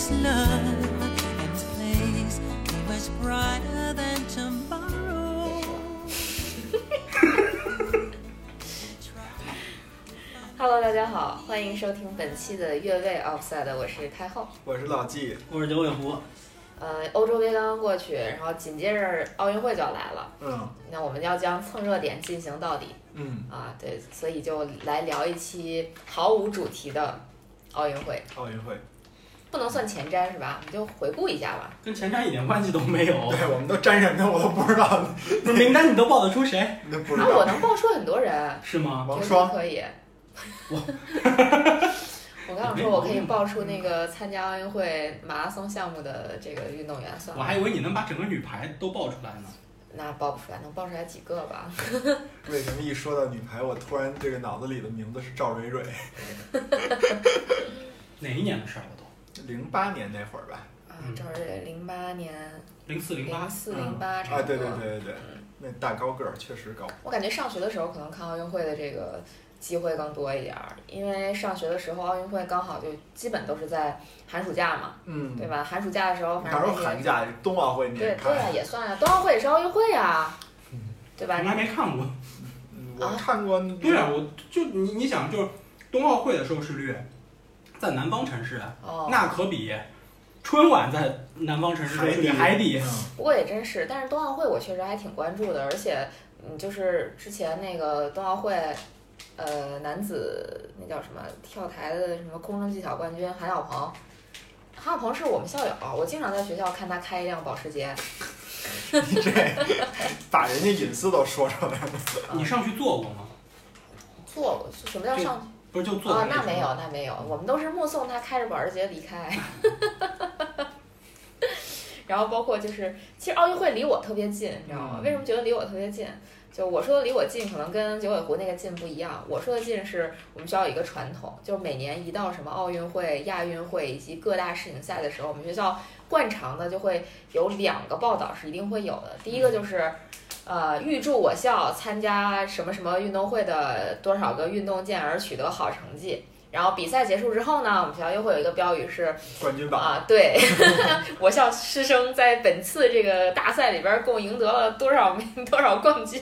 it is love. And this place be much brighter than tomorrow. Hello，大家好，欢迎收听本期的越位 Offside，我是太后。我是老纪，我是九尾狐，呃，欧洲杯刚刚过去，然后紧接着奥运会就要来了，嗯。那我们要将蹭热点进行到底。嗯，啊，对，所以就来聊一期毫无主题的奥运会，奥运会，不能算前瞻是吧？你就回顾一下吧。跟前瞻一点关系都没有。对，我们都沾什么的我都不知道，不是名单你都报得出谁？啊，那不知道。我能报出很多人，是吗？王霜可以。我 我刚想说，我可以报出那个参加奥运会马拉松项目的这个运动员，算了，我还以为你能把整个女排都报出来呢。那报不出来，能报出来几个吧？为什么一说到女排，我突然这个脑子里的名字是赵蕊蕊？哪一年的事儿我都？零八年那会儿吧？啊嗯，这是零八年、零四零八零。四、嗯零八差啊，不多。对对对对对，那大高个儿确实高。我感觉上学的时候可能看奥运会的这个机会更多一点儿，因为上学的时候奥运会刚好就基本都是在寒暑假嘛，嗯，对吧？寒暑假的时候，反正寒假？冬奥会你也对对呀、看？也算啊、冬奥会也是奥运会啊、对吧你？还没看过。嗯我看过。对啊，我就你你想，就是冬奥会的收视率，在南方城市，哦，那可比春晚在南方城市收视率还低。嗯不过也真是，但是冬奥会我确实还挺关注的，而且嗯，就是之前那个冬奥会，呃，男子那叫什么跳台的什么空中技巧冠军韩晓鹏，韩晓鹏是我们校友，我经常在学校看他开一辆保时捷。你这把人家隐私都说出来了。你上去坐过吗？坐过，什么叫就上？不是就坐啊，在那没有，那没有，我们都是目送他开着保时捷离开。然后包括就是，其实奥运会离我特别近，你知道吗？嗯为什么觉得离我特别近？就我说的离我近，可能跟九尾狐那个近不一样。我说的近是我们学校有一个传统，就是每年一到什么奥运会、亚运会以及各大世锦赛的时候，我们学校惯常的就会有两个报道是一定会有的。第一个就是，呃，预祝我校参加什么什么运动会的多少个运动健儿取得好成绩。然后比赛结束之后呢，我们学校又会有一个标语是冠军榜，啊，对，我校师生在本次这个大赛里边共赢得了多少名 多少冠军。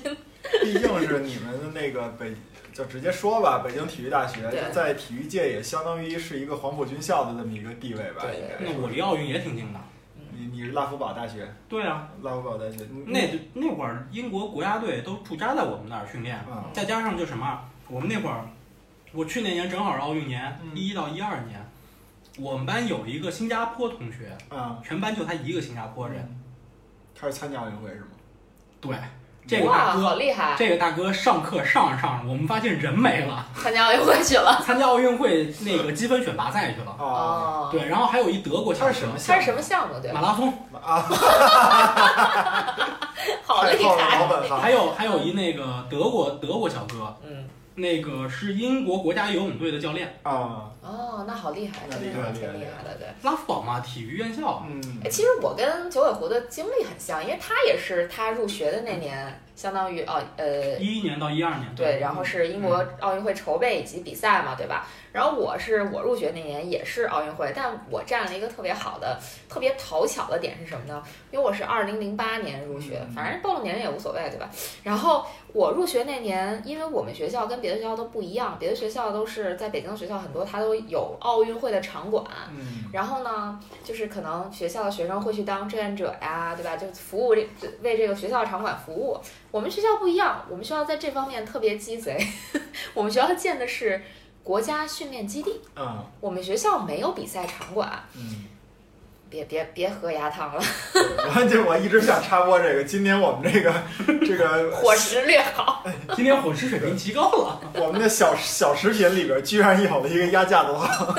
毕竟是你们的那个北，就直接说吧，北京体育大学就在体育界也相当于是一个黄埔军校的这么一个地位吧，对那我离奥运也挺近的。你你是拉夫堡大学，对啊，拉夫堡大学，那那会儿英国国家队都驻扎在我们那儿训练，啊再加上就什么，我们那会儿，我去那年正好是奥运年，嗯一一到一二年，我们班有一个新加坡同学，啊，全班就他一个新加坡人。他是参加奥运会是吗？对，这个，大哥，好厉害！这个大哥上课上着上着，我们发现人没了，参加奥运会去了。参加奥运会那个积分选拔赛去了。啊哦，对，然后还有一德国小哥他是什么，他是什么项目？马拉松，啊，好厉害！还有还有一那个德国德国小哥，嗯，那个是英国国家游泳队的教练，啊，哦，那好厉害，那真的挺厉害的，对。拉夫堡嘛，体育院校。嗯哎，其实我跟九尾狐的经历很像，因为他也是他入学的那年，相当于哦呃一一年到一二年，对，然后是英国奥运会筹备以及比赛嘛，对吧？然后我是我入学那年也是奥运会，但我占了一个特别好的、特别讨巧的点是什么呢？因为我是二零零八年入学，嗯反正暴露年龄也无所谓，对吧？然后我入学那年，因为我们学校跟别的学校都不一样，别的学校都是在北京的学校很多，它都有奥运会的场馆，嗯然后呢，就是可能学校的学生会去当志愿者呀，对吧？就服务这为这个学校场馆服务。我们学校不一样，我们学校在这方面特别鸡贼。我们学校建的是国家训练基地，嗯我们学校没有比赛场馆。嗯，别别别喝鸭汤了，我就我一直想插播这个，今年我们这个 这个伙食略好。今天伙食水平提高了。我们的小小食品里边居然有了一个鸭架子汤，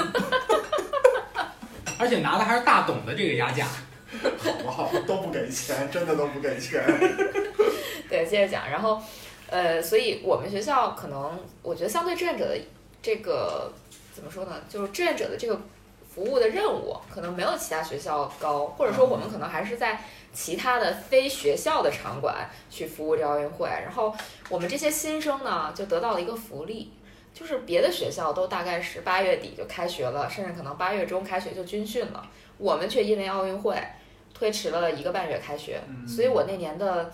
而且拿的还是大董的这个鸭架。好不好？都不给钱，真的都不给钱。对，接着讲，然后，呃，所以我们学校可能，我觉得相对志愿者的这个怎么说呢？就是志愿者的这个服务的任务，可能没有其他学校高，或者说我们可能还是在其他的非学校的场馆去服务这奥运会。然后我们这些新生呢，就得到了一个福利，就是别的学校都大概是八月底就开学了，甚至可能八月中开学就军训了，我们却因为奥运会推迟了一个半月开学，嗯所以我那年的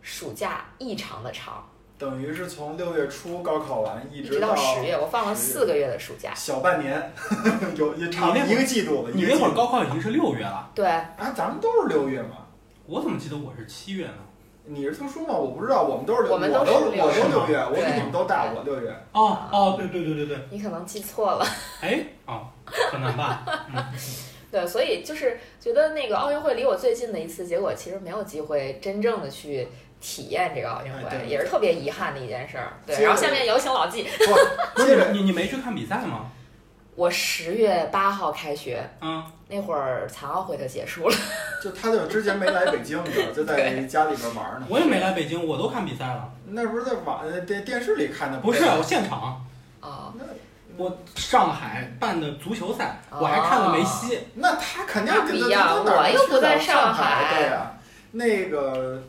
暑假异常的长，等于是从六月初高考完，一一直直到到十月，我放了四个月的暑假。小半年，有也差不你那会儿多一个季度了。你那会儿高考已经是六月了，对，啊，咱们都是六月嘛。我怎么记得我是七月呢？你是特殊吗？我不知道，我们都是六，我们都都是六我月都六月，我比你们都大，我六月。哦哦，对对对对对，你可能记错了。哎哦，可能吧。嗯，对，所以就是觉得那个奥运会离我最近的一次，结果其实没有机会真正的去体验这个奥运会，哎也是特别遗憾的一件事儿。对，然后下面有请老纪。不，不接着是你你没去看比赛吗？我十月八号开学，嗯，那会儿残奥会就结束了。就他就之前没来北京，你知道，就在家里边玩呢。我也没来北京，我都看比赛了。那不是在网呃电电视里看的？不是，我现场，啊、那我上海办的足球赛，哦我还看了梅西。那他肯定那不一样我又不在上海，对呀、那个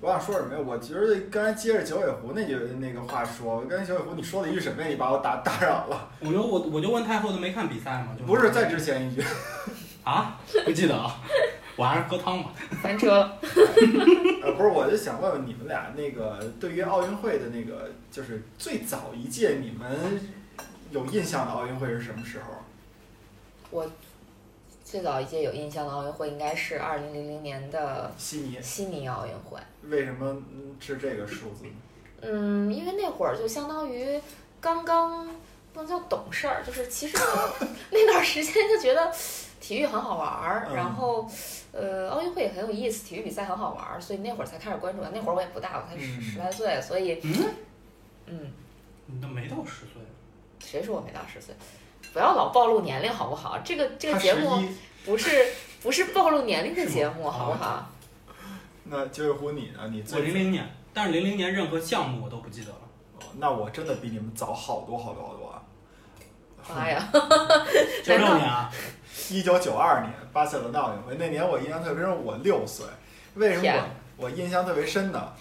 我想说什么呀？我觉得刚才接着九尾狐那句那个话说，刚才九尾狐你说了一句什么呀？你把我打打扰了。我就我我就问太后都没看比赛吗？就不是再之前一句，啊，不记得啊，我还是喝汤吧。翻车了。呃，不是，我就想问问你们俩，那个对于奥运会的那个，就是最早一届你们有印象的奥运会是什么时候？我最早一届有印象的奥运会应该是二零零零年的悉尼，悉尼奥运会。为什么嗯是这个数字呢？嗯，因为那会儿就相当于刚刚不能叫懂事儿，就是其实那段时间就觉得体育很好玩儿，嗯然后呃奥运会也很有意思，体育比赛很好玩儿，所以那会儿才开始关注的。那会儿我也不大，我才十嗯十来岁，所以嗯，嗯，你都没到十岁。谁说我没到十岁？不要老暴露年龄好不好？这个这个节目，不是不是暴露年龄的节目，好不好？那九尾狐你呢？你我零零年，但是零零年任何项目我都不记得了。哦那我真的比你们早好多好多好多啊！妈呀！九六年啊，一九九二年巴塞罗那奥运会那年我印象特别深，我六岁。为什么我我印象特别深呢？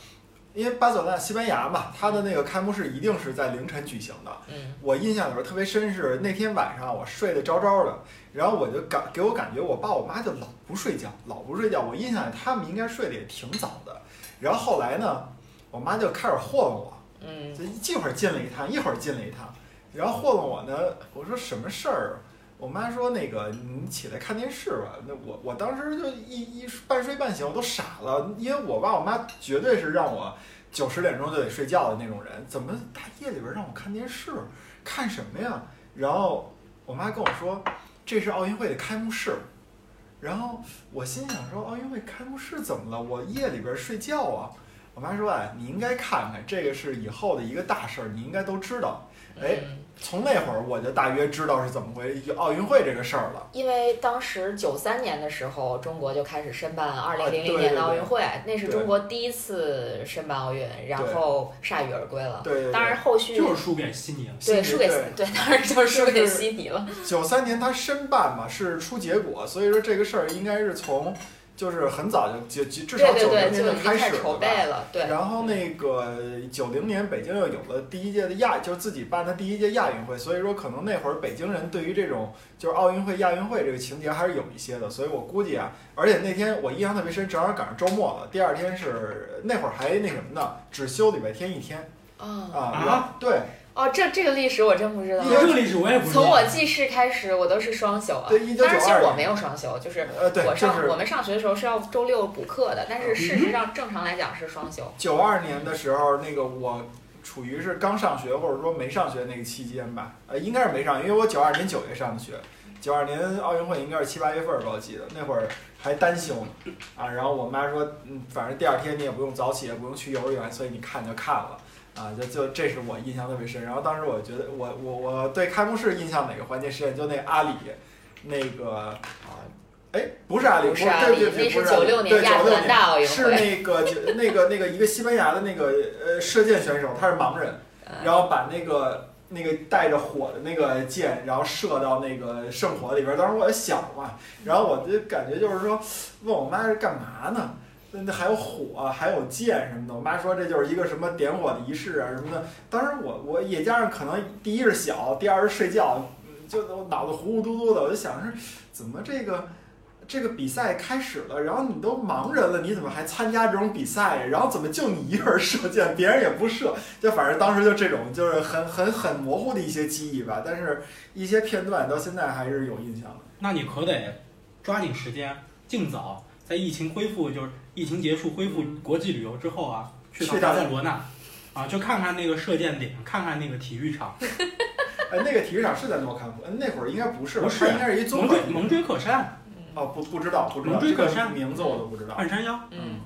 因为巴塞罗那西班牙嘛，它的那个开幕式一定是在凌晨举行的。嗯我印象里边特别深是那天晚上我睡得着着的，然后我就感给我感觉我爸我妈就老不睡觉，老不睡觉。我印象里他们应该睡得也挺早的。然后后来呢，我妈就开始霍霍我，嗯就一会儿进了一趟，一会儿进了一趟，然后霍霍我呢，我说什么事儿？我妈说那个你起来看电视吧。那我我当时就一一半睡半醒，我都傻了，因为我爸我妈绝对是让我九十点钟就得睡觉的那种人，怎么大夜里边让我看电视？看什么呀？然后我妈跟我说这是奥运会的开幕式。然后我心想说，奥运会开幕式怎么了？我夜里边睡觉啊。我妈说，哎，你应该看看，这个是以后的一个大事儿，你应该都知道。哎，从那会儿我就大约知道是怎么回事，奥运会这个事儿了。因为当时九三年的时候，中国就开始申办二零零零年的奥运会，那是中国第一次申办奥运，然后铩羽而归了。对对对当然后续就是输给悉尼了。对输给对对，当然就是输给悉尼了。九三年他申办嘛，是出结果，所以说这个事儿应该是从就是很早就就就至少九零年就开始了吧。备了。对，然后那个九零年北京又有了第一届的亚，就是自己办的第一届亚运会，所以说可能那会儿北京人对于这种就是奥运会、亚运会这个情节还是有一些的，所以我估计啊，而且那天我印象特别深，正好赶上周末了，第二天是那会儿还那什么呢，只休礼拜天一天啊啊，啊然后对哦，这这个历史我真不知道。这个历史我也不知道。从我记事开始，我都是双休啊。对1992当然，其实我没有双休，就是我就是上我们上学的时候是要周六补课的，但是事实上正常来讲是双休。九二年的时候，那个我处于是刚上学或者说没上学那个期间吧，呃，应该是没上，因为我九二年九月上的学，九二年奥运会应该是七八月份儿吧，我记得那会儿还单休呢，啊，然后我妈说，嗯，反正第二天你也不用早起，也不用去幼儿园，所以你看就看了。啊，就就这是我印象特别深。然后当时我觉得我我我对开幕式印象哪个环节深？就那阿里，那个啊，哎，不是阿里，不是阿里对对对，那是不是阿里96年对96亚特兰大奥运会是那个那个那个一个西班牙的那个呃射箭选手，他是盲人，嗯然后把那个那个带着火的那个箭，然后射到那个圣火里边儿。当时我也小嘛，然后我就感觉就是说，问我妈是干嘛呢？那那还有火，还有箭什么的。我妈说这就是一个什么点火的仪式啊什么的。当时我我也加上可能第一是小，第二是睡觉，就我脑子糊糊涂涂的，我就想是怎么这个。这个比赛开始了，然后你都盲人了，你怎么还参加这种比赛？然后怎么就你一个人射箭，别人也不射？就反正当时就这种，就是很很很模糊的一些记忆吧。但是一些片段到现在还是有印象的。那你可得抓紧时间，尽早在疫情恢复，就是疫情结束恢复国际旅游之后啊，去趟去趟巴塞罗那啊，就看看那个射箭点，看看那个体育场，哎，那个体育场是在诺坎普，嗯那会儿应该不是吧？不是它应该是一蒙锥蒙锥可山、哦，不不知道不知道，蒙锥这个可山名字我都不知道。半山腰，嗯，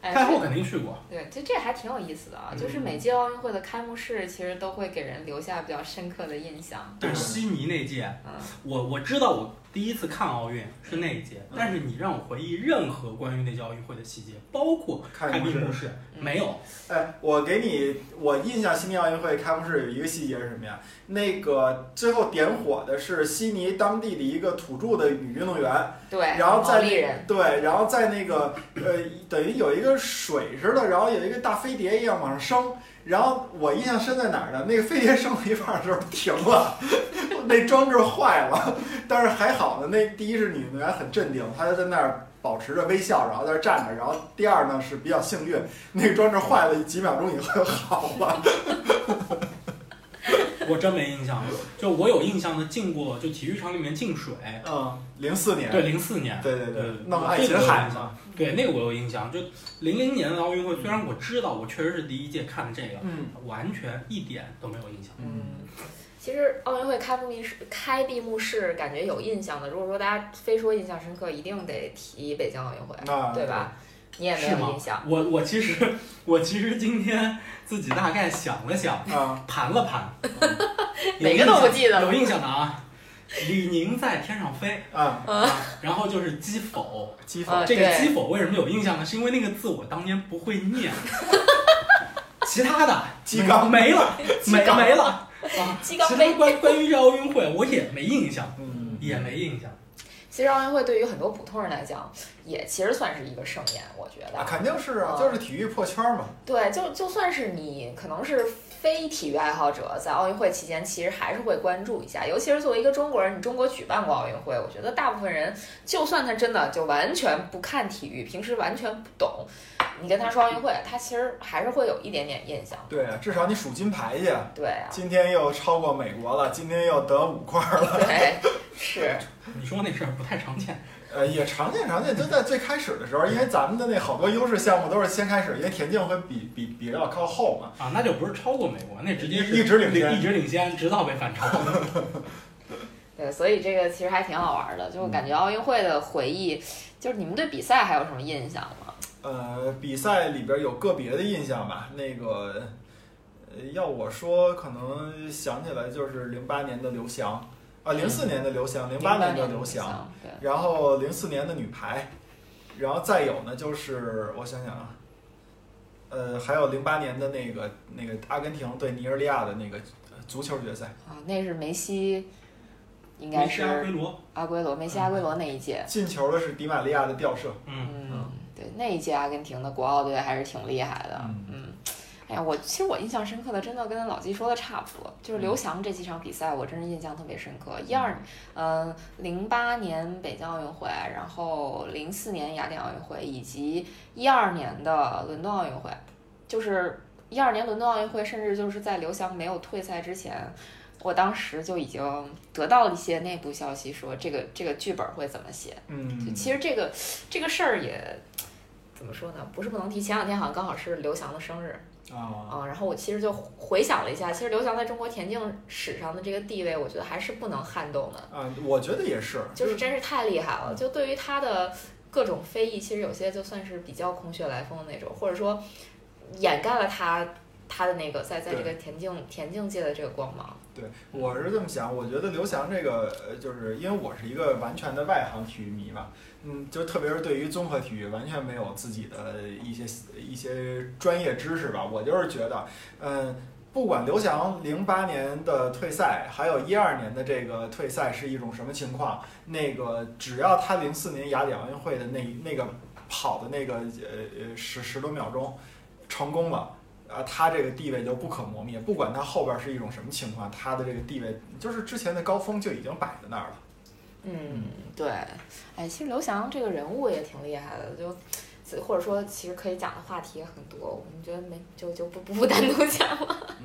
哎，太后肯定去过。对，这这还挺有意思的啊！嗯就是每届奥运会的开幕式，其实都会给人留下比较深刻的印象。但是悉尼那届，嗯，我我知道我第一次看奥运是那一届，嗯但是你让我回忆任何关于那届奥运会的细节，包括开开幕式幕式，嗯没有。哎，我给你，我印象悉尼奥运会开幕式有一个细节是什么呀？那个最后点火的是悉尼当地的一个土著的女运动员，对，然后在对，然后在那个呃，等于有一个水似的，然后有一个大飞碟一样往上升。然后我印象深在哪儿呢？那个飞碟升到一半的时候停了，那装置坏了。但是还好呢，那第一是女运动员很镇定，她就在那儿保持着微笑，然后在那儿站着。然后第二呢是比较幸运，那个装置坏了几秒钟以后就好了。我真没印象，就我有印象的进过，就体育场里面进水，嗯，零四年，对，零四年，对对对对，弄爱琴海嘛对，那个我有印象。就零零年的奥运会，虽然我知道我确实是第一届看的这个，嗯完全一点都没有印象。嗯，其实奥运会开幕式、开闭幕式，感觉有印象的。如果说大家非说印象深刻，一定得提北京奥运会，那对吧？你也没是吗有印象，我我其实我其实今天自己大概想了想，啊，盘了盘，有哪个都不记得了有印象的啊。李宁在天上飞啊，啊，然后就是击否，击啊法，这个对击否为什么有印象呢？是因为那个字我当年不会念，其他的鸡缸没了，没缸没了啊。其他鸡缸杯。关关于这奥运会我也没印象，嗯，也没印象。其实奥运会对于很多普通人来讲，也其实算是一个盛宴，我觉得。啊，肯定是啊，嗯就是体育破圈嘛。对，就就算是你可能是非体育爱好者，在奥运会期间，其实还是会关注一下。尤其是作为一个中国人，你中国举办过奥运会，我觉得大部分人，就算他真的就完全不看体育，平时完全不懂，你跟他说奥运会，他其实还是会有一点点印象。对啊，至少你数金牌去。对啊，今天又超过美国了，今天又得五块了。对，是，你说那事儿不太常见，呃，也常见常见，就在最开始的时候，因为咱们的那好多优势项目都是先开始，因为田径会比比比较靠后嘛。啊，那就不是超过美国，那直接是一直领先一直领先，直到被反超。对，所以这个其实还挺好玩的，就感觉奥运会的回忆，就是你们对比赛还有什么印象吗？呃，比赛里边有个别的印象吧，那个，呃，要我说，可能想起来就是零八年的刘翔，啊，零四年的刘翔，零八年的刘翔，对，然后零四年的女排，然后再有呢就是我想想啊，呃，还有零八年的那个那个阿根廷对尼日利亚的那个足球决赛，啊，那是梅西，应该是阿圭罗，阿圭罗，梅西阿圭罗那一届。进球的是迪玛利亚的吊射，嗯，嗯，对，那一届阿根廷的国奥队还是挺厉害的。嗯嗯，哎呀，我其实我印象深刻的，真的跟老季说的差不多，就是刘翔这几场比赛，我真是印象特别深刻。一二，嗯，零八年北京奥运会，然后零四年雅典奥运会，以及一二年的伦敦奥运会，就是一二年伦敦奥运会，甚至就是在刘翔没有退赛之前。我当时就已经得到了一些内部消息，说这个这个剧本会怎么写。就嗯，其实这个这个事儿也怎么说呢？不是不能提。前两天好像刚好是刘翔的生日啊，啊、然后我其实就回想了一下，其实刘翔在中国田径史上的这个地位，我觉得还是不能撼动的，嗯，我觉得也是，就是真是太厉害了。就对于他的各种非议，其实有些就算是比较空穴来风的那种，或者说掩盖了他他的那个在在这个田径田径界的这个光芒。对，我是这么想，我觉得刘翔这个，呃就是因为我是一个完全的外行体育迷嘛，嗯，就特别是对于综合体育完全没有自己的一些一些专业知识吧，我就是觉得，嗯，不管刘翔零八年的退赛，还有一二年的这个退赛是一种什么情况，那个只要他零四年雅典奥运会的那那个跑的那个呃呃十十多秒钟成功了。啊，他这个地位就不可磨灭，不管他后边是一种什么情况，他的这个地位就是之前的高峰就已经摆在那儿了。嗯，对，哎，其实刘翔这个人物也挺厉害的，就或者说其实可以讲的话题也很多，我们觉得没就就不不单独讲了。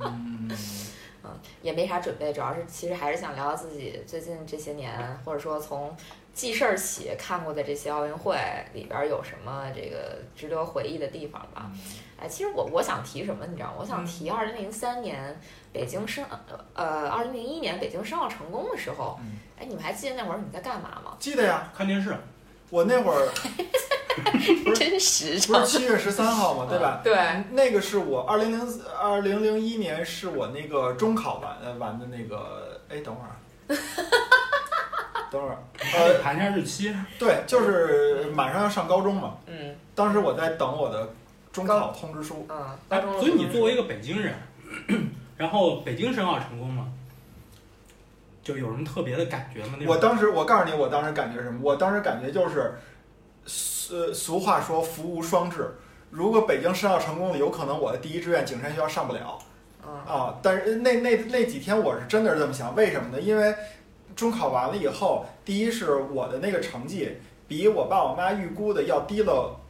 嗯，也没啥准备，主要是其实还是想聊聊自己最近这些年，或者说从记事儿起看过的这些奥运会里边儿有什么这个值得回忆的地方吧。哎，其实我我想提什么，你知道吗？我想提二零零三年北京申呃二零零一年北京申奥成功的时候，嗯哎，你们还记得那会儿你在干嘛吗？记得呀，看电视，我那会儿 不是真实不是七月十三号嘛，对吧？对，那个是我二零零二零零一年是我那个中考完呃完的那个，哎，等会儿啊，等会儿，呃，盘一下日期。对，就是马上要上高中嘛，嗯当时我在等我的中考通知书。嗯，哎高中的所以你作为一个个北京人，然后北京申奥成功吗？就有什么特别的感觉吗？那种我当时，我告诉你，我当时感觉什么？我当时感觉就是，俗俗话说“福无双至”。如果北京申奥成功了，有可能我的第一志愿景山学校上不了嗯啊。但是那那那几天我是真的是这么想，为什么呢？因为中考完了以后，第一是我的那个成绩比我爸我妈预估的要低了，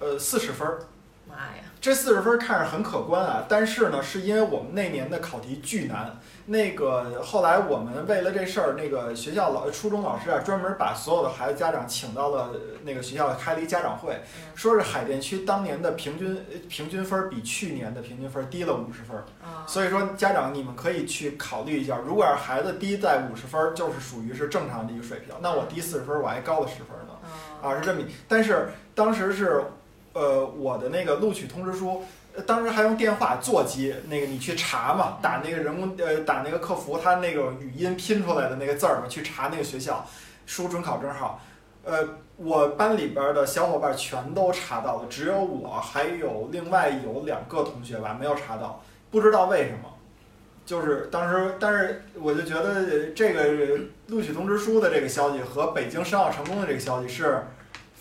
呃，四十分儿。妈呀，这四十分看着很可观啊，但是呢，是因为我们那年的考题巨难。那个后来我们为了这事儿，那个学校老初中老师啊，专门把所有的孩子家长请到了那个学校开了一家长会，说是海淀区当年的平均呃平均分比去年的平均分低了五十分。啊，所以说家长你们可以去考虑一下，如果要是孩子低在五十分，就是属于是正常的一个水平。那我低四十分，我还高了十分呢。啊啊，是这么，但是当时是，呃，我的那个录取通知书，呃当时还用电话座机，那个你去查嘛，打那个人工，呃，打那个客服，他那个语音拼出来的那个字儿嘛，去查那个学校，输准考证号，呃，我班里边的小伙伴全都查到了，只有我还有另外有两个同学吧没有查到，不知道为什么。就是当时，但是我就觉得这个录取通知书的这个消息和北京申奥成功的这个消息是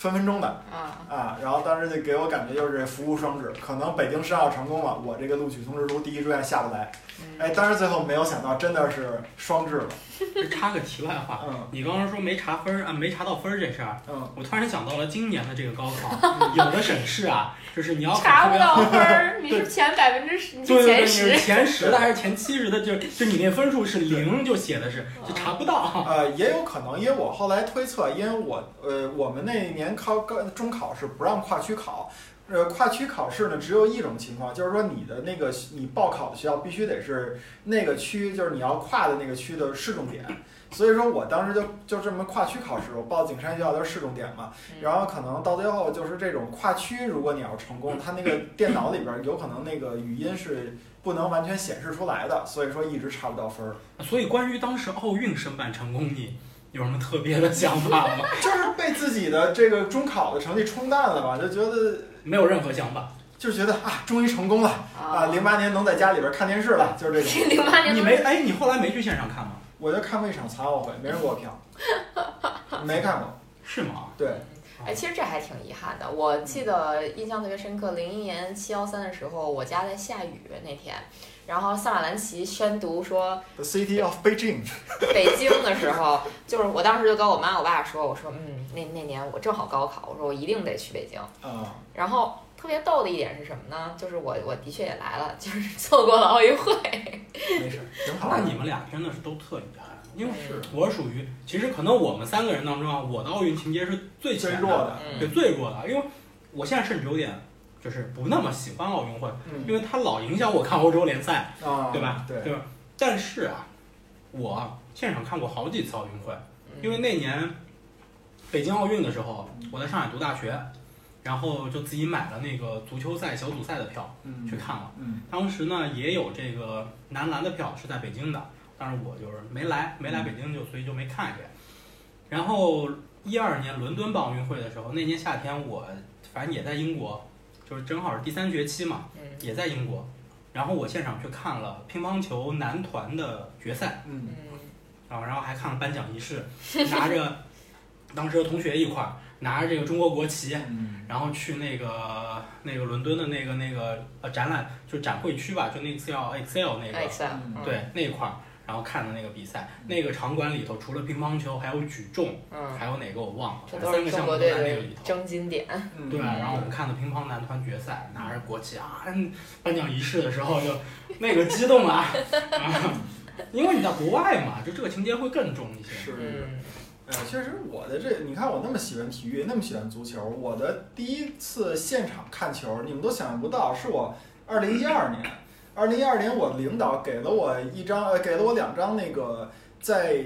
分分钟的啊，啊。然后当时就给我感觉就是服务双至，可能北京申奥成功了，我这个录取通知书第一志愿下不来。哎，但是最后没有想到真的是双至了。这插个题外话，嗯你刚刚说没查分儿啊，没查到分儿这事儿，嗯，我突然想到了今年的这个高考，有的省市啊，就是你要查不到分儿，你是前百分之十，你对对对，是前十你是。前十的还是前七十的？就就你那分数是零，就写的是就查不到。呃，也有可能，因为我后来推测，因为我呃，我们那年考高中考是不让跨区考，呃，跨区考试呢只有一种情况，就是说你的那个你报考的学校必须得是那个区，就是你要跨的那个区的市重点。所以说我当时就就这么跨区考试，我报景山学校的市重点嘛，然后可能到最后就是这种跨区，如果你要成功，它那个电脑里边儿有可能那个语音是不能完全显示出来的，所以说一直查不到分儿。所以关于当时奥运申办成功，你有什么特别的想法吗？就是被自己的这个中考的成绩冲淡了吧，就觉得没有任何想法。就觉得啊，终于成功了啊！零八年能在家里边看电视了，就是这种。零八年你没哎，你后来没去现场看吗？我就看过一场残奥会，没人给我票，没看过。是吗？对，哎，其实这还挺遗憾的。我记得印象特别深刻，零一年七幺三的时候，我家在下雨那天，然后萨马兰奇宣读说 The City of Beijing。北京的时候，就是我当时就跟我妈我爸说，我说嗯，那那年我正好高考，我说我一定得去北京。啊，然后特别逗的一点是什么呢？就是我我的确也来了，就是错过了奥运会。没事，挺好。那你们俩真的是都特厉害，因为是我属于其实可能我们三个人当中啊，我的奥运情节是最浅的，最弱的，对最弱的，因为我现在甚至有点就是不那么喜欢奥运会，因嗯为它老影响我看欧洲联赛，啊，对吧？对，对吧？但是啊，我现场看过好几次奥运会，因为那年北京奥运的时候，我在上海读大学，然后就自己买了那个足球赛小组赛的票嗯去看了。嗯当时呢也有这个男篮的票是在北京的，但是我就是没来，没来北京就所以就没看见。然后一二年伦敦办奥运会的时候，那年夏天我反正也在英国，就是正好是第三学期嘛，嗯也在英国。然后我现场去看了乒乓球男团的决赛，嗯嗯啊，然后还看了颁奖仪式，拿着 当时的同学一块儿拿着这个中国国旗，嗯然后去那个那个伦敦的那个那个呃展览，就展会区吧，就那个叫 Excel 那个，，Excel，对那一块儿，然后看的那个比赛，那个场馆里头除了乒乓球，还有举重，嗯，还有哪个我忘了，这反正三个都是中国项目都在那个里头。争金点。嗯对，然后我们看的乒乓男团决赛，拿着国旗啊，嗯颁奖仪式的时候就那个激动啊，啊，因为你在国外嘛，就这个情节会更重一些。是。嗯呃，确实，我的这，你看我那么喜欢体育，那么喜欢足球，我的第一次现场看球，你们都想象不到，是我二零一二年，二零一二年我领导给了我一张，呃，给了我两张那个在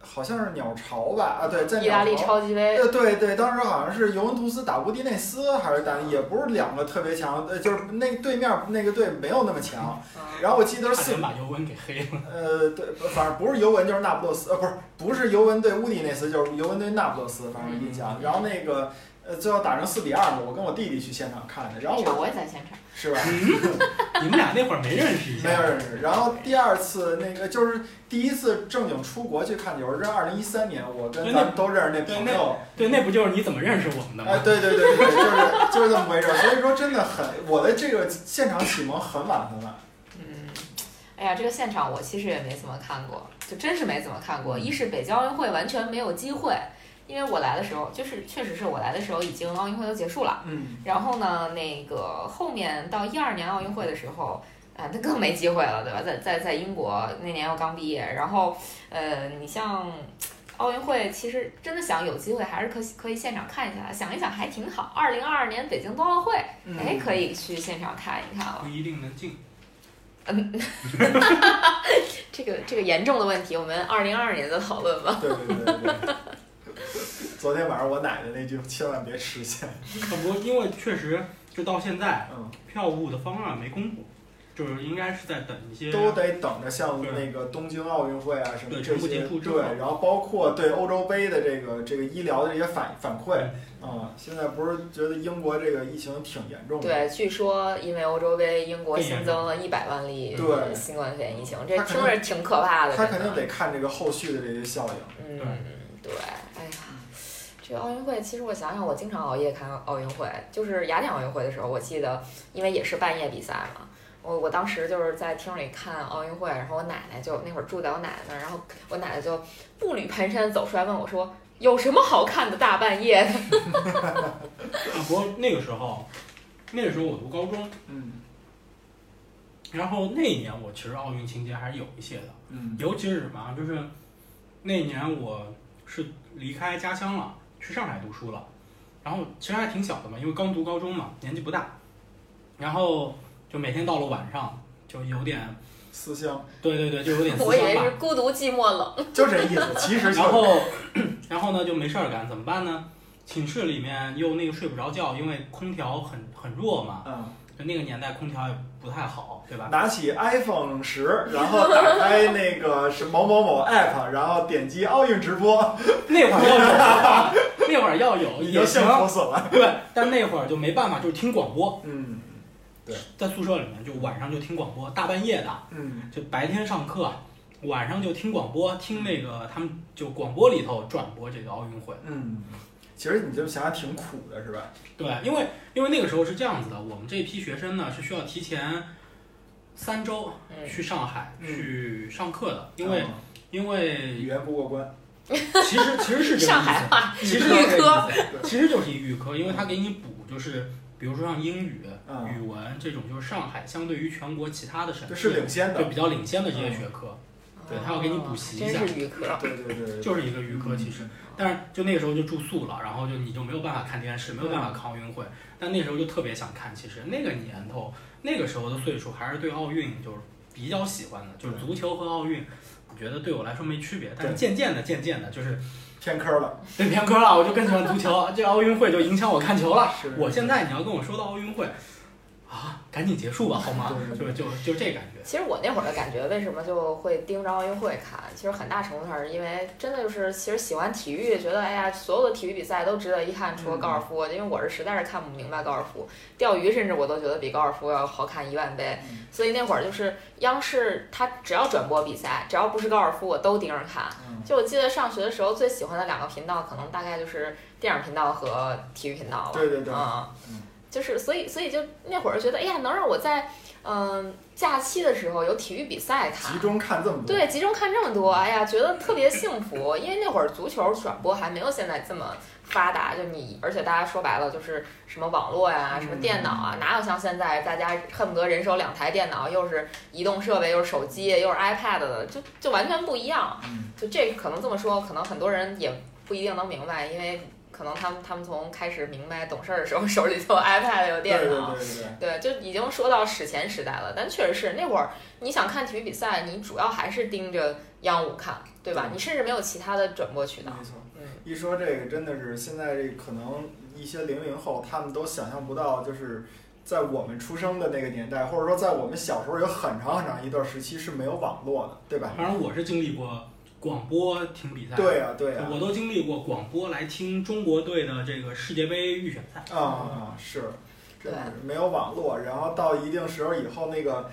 好像是鸟巢吧，啊，对，在意大利鸟巢。超级杯，呃，对对，当时好像是尤文图斯打乌迪内斯，还是打，也不是两个特别强，呃，就是那对面那个队没有那么强。嗯然后我记得是四把尤文给黑了。呃，对，反正不是尤文就是那不勒斯，呃，不是不是尤文对乌迪内斯，就是尤文对那不勒斯，反正印象。然后那个呃，最后打成四比二嘛，我跟我弟弟去现场看的，然后我我也在现场。是吧？你们俩那会儿没认识一下？没有认识。然后第二次那个就是第一次正经出国去看球，是二零一三年，我跟对咱们都认识那朋友，对，那不就是你怎么认识我们的哎，吗？对对对对对，就是就是这么回事儿。所以说真的很，我的这个现场启蒙很晚很晚。嗯，哎呀，这个现场我其实也没怎么看过，就真是没怎么看过。一是北京奥运会完全没有机会，因为我来的时候，就是确实是我来的时候已经奥运会都结束了。嗯然后呢，那个后面到一二年奥运会的时候，啊，那更没机会了，对吧？在在在英国那年我刚毕业，然后呃，你像奥运会，其实真的想有机会还是可可以现场看一下，想一想还挺好。二零二二年北京冬奥会，嗯，哎，可以去现场看一看了不。一定能进。嗯 这个这个严重的问题，我们二零二二年再讨论吧。对对对对对。昨天晚上我奶奶那句千万别实现。啊，不过因为确实就到现在，嗯。票务的方案没公布，就是应该是在等一些。都得等着像那个东京奥运会啊什么这些，对，然后包括对欧洲杯的这个这个医疗的这些反反馈，啊、现在不是觉得英国这个疫情挺严重的，对，据说因为欧洲杯，英国新增了一百万例对新冠肺炎疫情，这听着挺可怕的。他肯定得看这个后续的这些效应。嗯对，对，哎呀，这个奥运会，其实我想想，我经常熬夜看奥运会，就是雅典奥运会的时候，我记得，因为也是半夜比赛嘛。我我当时就是在厅里看奥运会，然后我奶奶就那会儿住在我奶奶那儿，然后我奶奶就步履蹒跚走出来问我说：“有什么好看的？大半夜的。啊，不过那个时候，那个时候我读高中，嗯然后那一年我其实奥运情节还是有一些的，嗯尤其是什么啊，就是那一年我是离开家乡了，去上海读书了，然后其实还挺小的嘛，因为刚读高中嘛，年纪不大，然后就每天到了晚上就有点，思乡对对对，就有点”思我以为乡吧。是孤独寂寞冷。就这意思，其实就然后，然后呢就没事儿干，怎么办呢？寝室里面又那个睡不着觉，因为空调很很弱嘛，嗯，就那个年代空调也不太好，对吧？拿起 iPhone 十，然后打开那个是某某某 app，然后点击奥运直播，那会儿要有啊，那会儿要有也行。对，但那会儿就没办法，就是听广播，嗯对在宿舍里面就晚上就听广播，大半夜的，嗯就白天上课，晚上就听广播，听那个他们就广播里头转播这个奥运会。嗯，其实你这想想挺苦的，是吧？对，因为因为那个时候是这样子的，我们这批学生呢是需要提前三周嗯，去上海嗯去上课的，因为嗯因语言不过关，其实其实是这个上意思，海话，其实是预科，其实就是一预科，因为他给你补就是。比如说像英语、嗯语文这种，就是上海相对于全国其他的省这市是领先的就。比较领先的这些学科，对他要给你补习一下真是预科。对对对对，就是一个预科其实。但是就那个时候就住宿了，然后就你就没有办法看电视，没有办法看奥运会。但那时候就特别想看，其实那个年头那个时候的岁数还是对奥运就是比较喜欢的，就是足球和奥运，我觉得对我来说没区别，但是渐渐的渐渐的，就是偏科了。对偏科了，我就更喜欢足球，这奥运会就影响我看球了是。我现在你要跟我说到奥运会，啊，赶紧结束吧，好吗？对就就就这感觉。其实我那会儿的感觉，为什么就会盯着奥运会看？其实很大程度上是因为真的就是，其实喜欢体育，觉得哎呀，所有的体育比赛都值得一看，除了高尔夫，因为我是实在是看不明白高尔夫，钓鱼甚至我都觉得比高尔夫要好看一万倍。嗯所以那会儿就是央视，它只要转播比赛，只要不是高尔夫，我都盯着看。嗯就我记得上学的时候，最喜欢的两个频道，可能大概就是电影频道和体育频道了。对对对嗯嗯，就是所以所以就那会儿觉得，哎呀，能让我在嗯、假期的时候有体育比赛看，集中看这么多。对，集中看这么多，哎呀，觉得特别幸福。因为那会儿足球转播还没有现在这么发达，就你，而且大家说白了就是什么网络呀、什么电脑啊，哪有像现在大家恨不得人手两台电脑，又是移动设备，又是手机，又是 iPad 的，就就完全不一样。嗯就这可能这么说，可能很多人也不一定能明白，因为可能他们他们从开始明白懂事儿的时候，手里就有 iPad 有对对电脑。对对对。对，就已经说到史前时代了，但确实是那会儿，你想看体育比赛，你主要还是盯着央五看，对吧？对你甚至没有其他的转播渠道。没错，嗯，一说这个，真的是现在这可能一些零零后，他们都想象不到，就是在我们出生的那个年代，或者说在我们小时候有很长很长一段时期是没有网络的，对吧？反正我是经历过广播听比赛，对呀、对呀、我都经历过广播来听中国队的这个世界杯预选赛。啊啊是，真的是没有网络，然后到一定时候以后，那个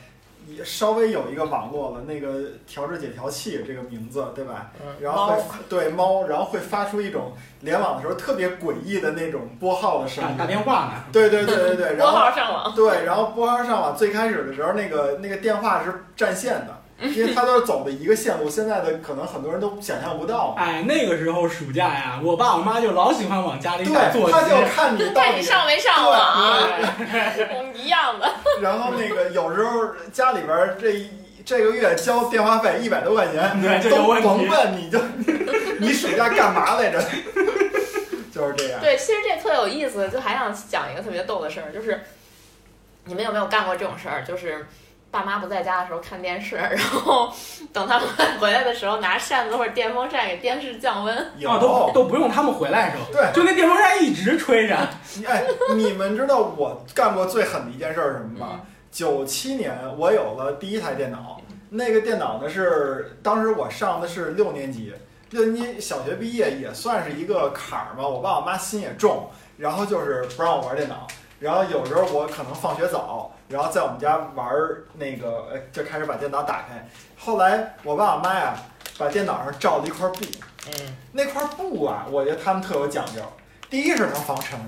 也稍微有一个网络了，那个调制解调器这个名字，对吧？嗯，然后会猫。对猫，然后会发出一种联网的时候特别诡异的那种拨号的声音。打打电话呢，对对对对对，然拨后号上网，对，然后拨号上网最开始的时候，那个那个电话是占线的，因为他都是走的一个线路。现在的可能很多人都想象不到。哎，那个时候暑假呀，我爸我妈就老喜欢往家里打座对，他就。看你到看你底。上没上网，对我们一样的。然后那个有时候家里边儿这一这个月交电话费一百多块钱，都甭问，你就你暑假干嘛来着？就是这样。对，其实这特有意思，就还想讲一个特别逗的事儿，就是你们有没有干过这种事儿？就是爸妈不在家的时候看电视，然后等他们 回来的时候拿扇子或者电风扇给电视降温。有啊，都都不用他们回来的时候，对就那电风扇一直吹着。哎，你们知道我干过最狠的一件事儿是什么吗？九七年我有了第一台电脑，那个电脑呢是当时我上的是六年级，六年级小学毕业也算是一个坎儿吧。我爸我妈心也重，然后就是不让我玩电脑，然后有时候我可能放学早，然后在我们家玩儿那个，呃就开始把电脑打开。后来我爸我妈呀，把电脑上罩了一块布，嗯，那块布啊，我觉得他们特有讲究。第一是能防尘，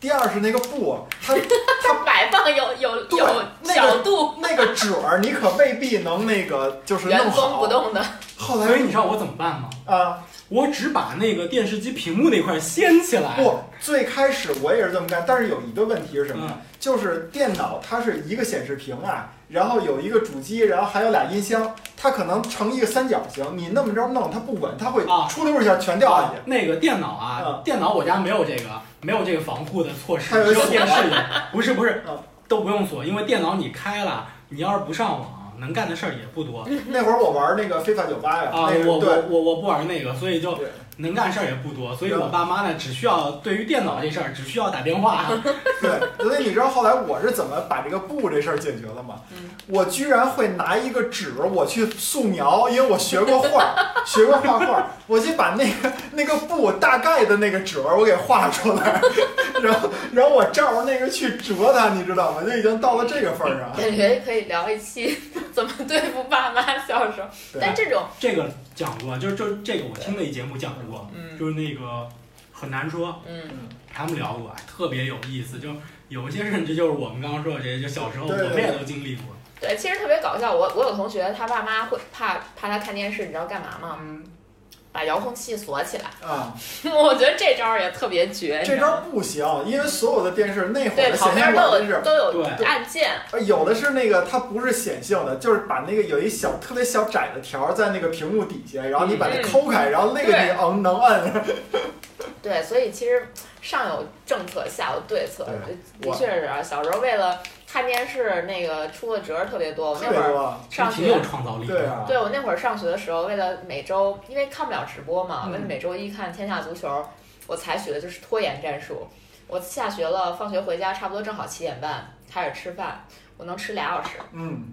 第二是那个布，它它 摆放有有有角度，那个褶儿，你可未必能那个就是弄原封好。不动的。后来所以你知道我怎么办吗？啊，我只把那个电视机屏幕那块掀起来。不，最开始我也是这么干，但是有一个问题是什么呢？嗯就是电脑它是一个显示屏啊，然后有一个主机，然后还有俩音箱，它可能成一个三角形，你那么着弄它不稳，它会啊出溜一下全掉下去。那个电脑啊，嗯电脑我家没有这个，没有这个防护的措施，它有只有电视有。不是不是嗯，都不用锁，因为电脑你开了，你要是不上网，能干的事儿也不多那会儿我玩那个非法酒吧呀，啊。我那个对我我我不玩那个，所以就对能干事儿也不多。所以我爸妈呢，只需要对于电脑这事儿，只需要打电话。对，所以你知道后来我是怎么把这个布这事儿解决了吗？嗯我居然会拿一个纸，我去素描，因为我学过画，学过画画，我就把那个那个布大概的那个褶儿我给画出来，然后然后我照着那个去折它，你知道吗？就已经到了这个份儿上。感觉可以聊一期 怎么对付爸妈小时候。但这种，这个讲过，就是就是这个我听那节目讲过，嗯就是那个很难说，嗯，他们聊过，哎特别有意思。就有一些甚至就是我们刚刚说的这些，就小时候我们也都经历过。对，其实特别搞笑。我我有同学，他爸妈会怕怕他看电视，你知道干嘛吗？嗯把遥控器锁起来。啊，我觉得这招儿也特别绝。这招不行，因为所有的电视那会儿的显像都管电视。有都有按键，呃，有的是那个，它不是显性的，就是把那个有一小特别小窄的条儿在那个屏幕底下，然后你把它嗯抠开，然后那个对你嗯能摁。对，所以其实上有政策，下有对策。的确是啊，小时候为了看电视那个出的折儿特别多。我那会儿。上挺有学，创造力的。对啊，对我那会儿上学的时候，为了每周因为看不了直播嘛，嗯为了每周一看天下足球，我采取的就是拖延战术。我下学了，放学回家差不多正好七点半开始吃饭，我能吃俩小时，嗯，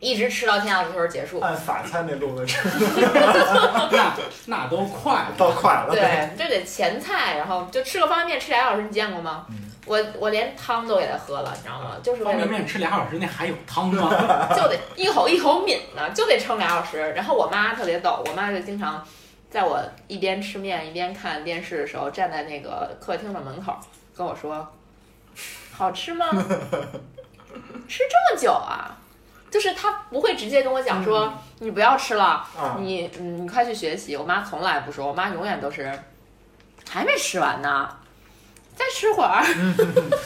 一直吃到天下足球结束。按法餐那路子吃，那那都快了。到快了。对，就得前菜，然后就吃个方便面吃俩小时，你见过吗？嗯我我连汤都给他喝了，你知道吗？就是方便面吃俩小时，那还有汤吗？就得一口一口抿呢，就得撑俩小时。然后我妈特别逗，我妈就经常在我一边吃面一边看电视的时候，站在那个客厅的门口跟我说：“好吃吗？吃这么久啊？”就是她不会直接跟我讲说、你不要吃了，啊，你嗯你快去学习。我妈从来不说，我妈永远都是还没吃完呢，再吃会儿。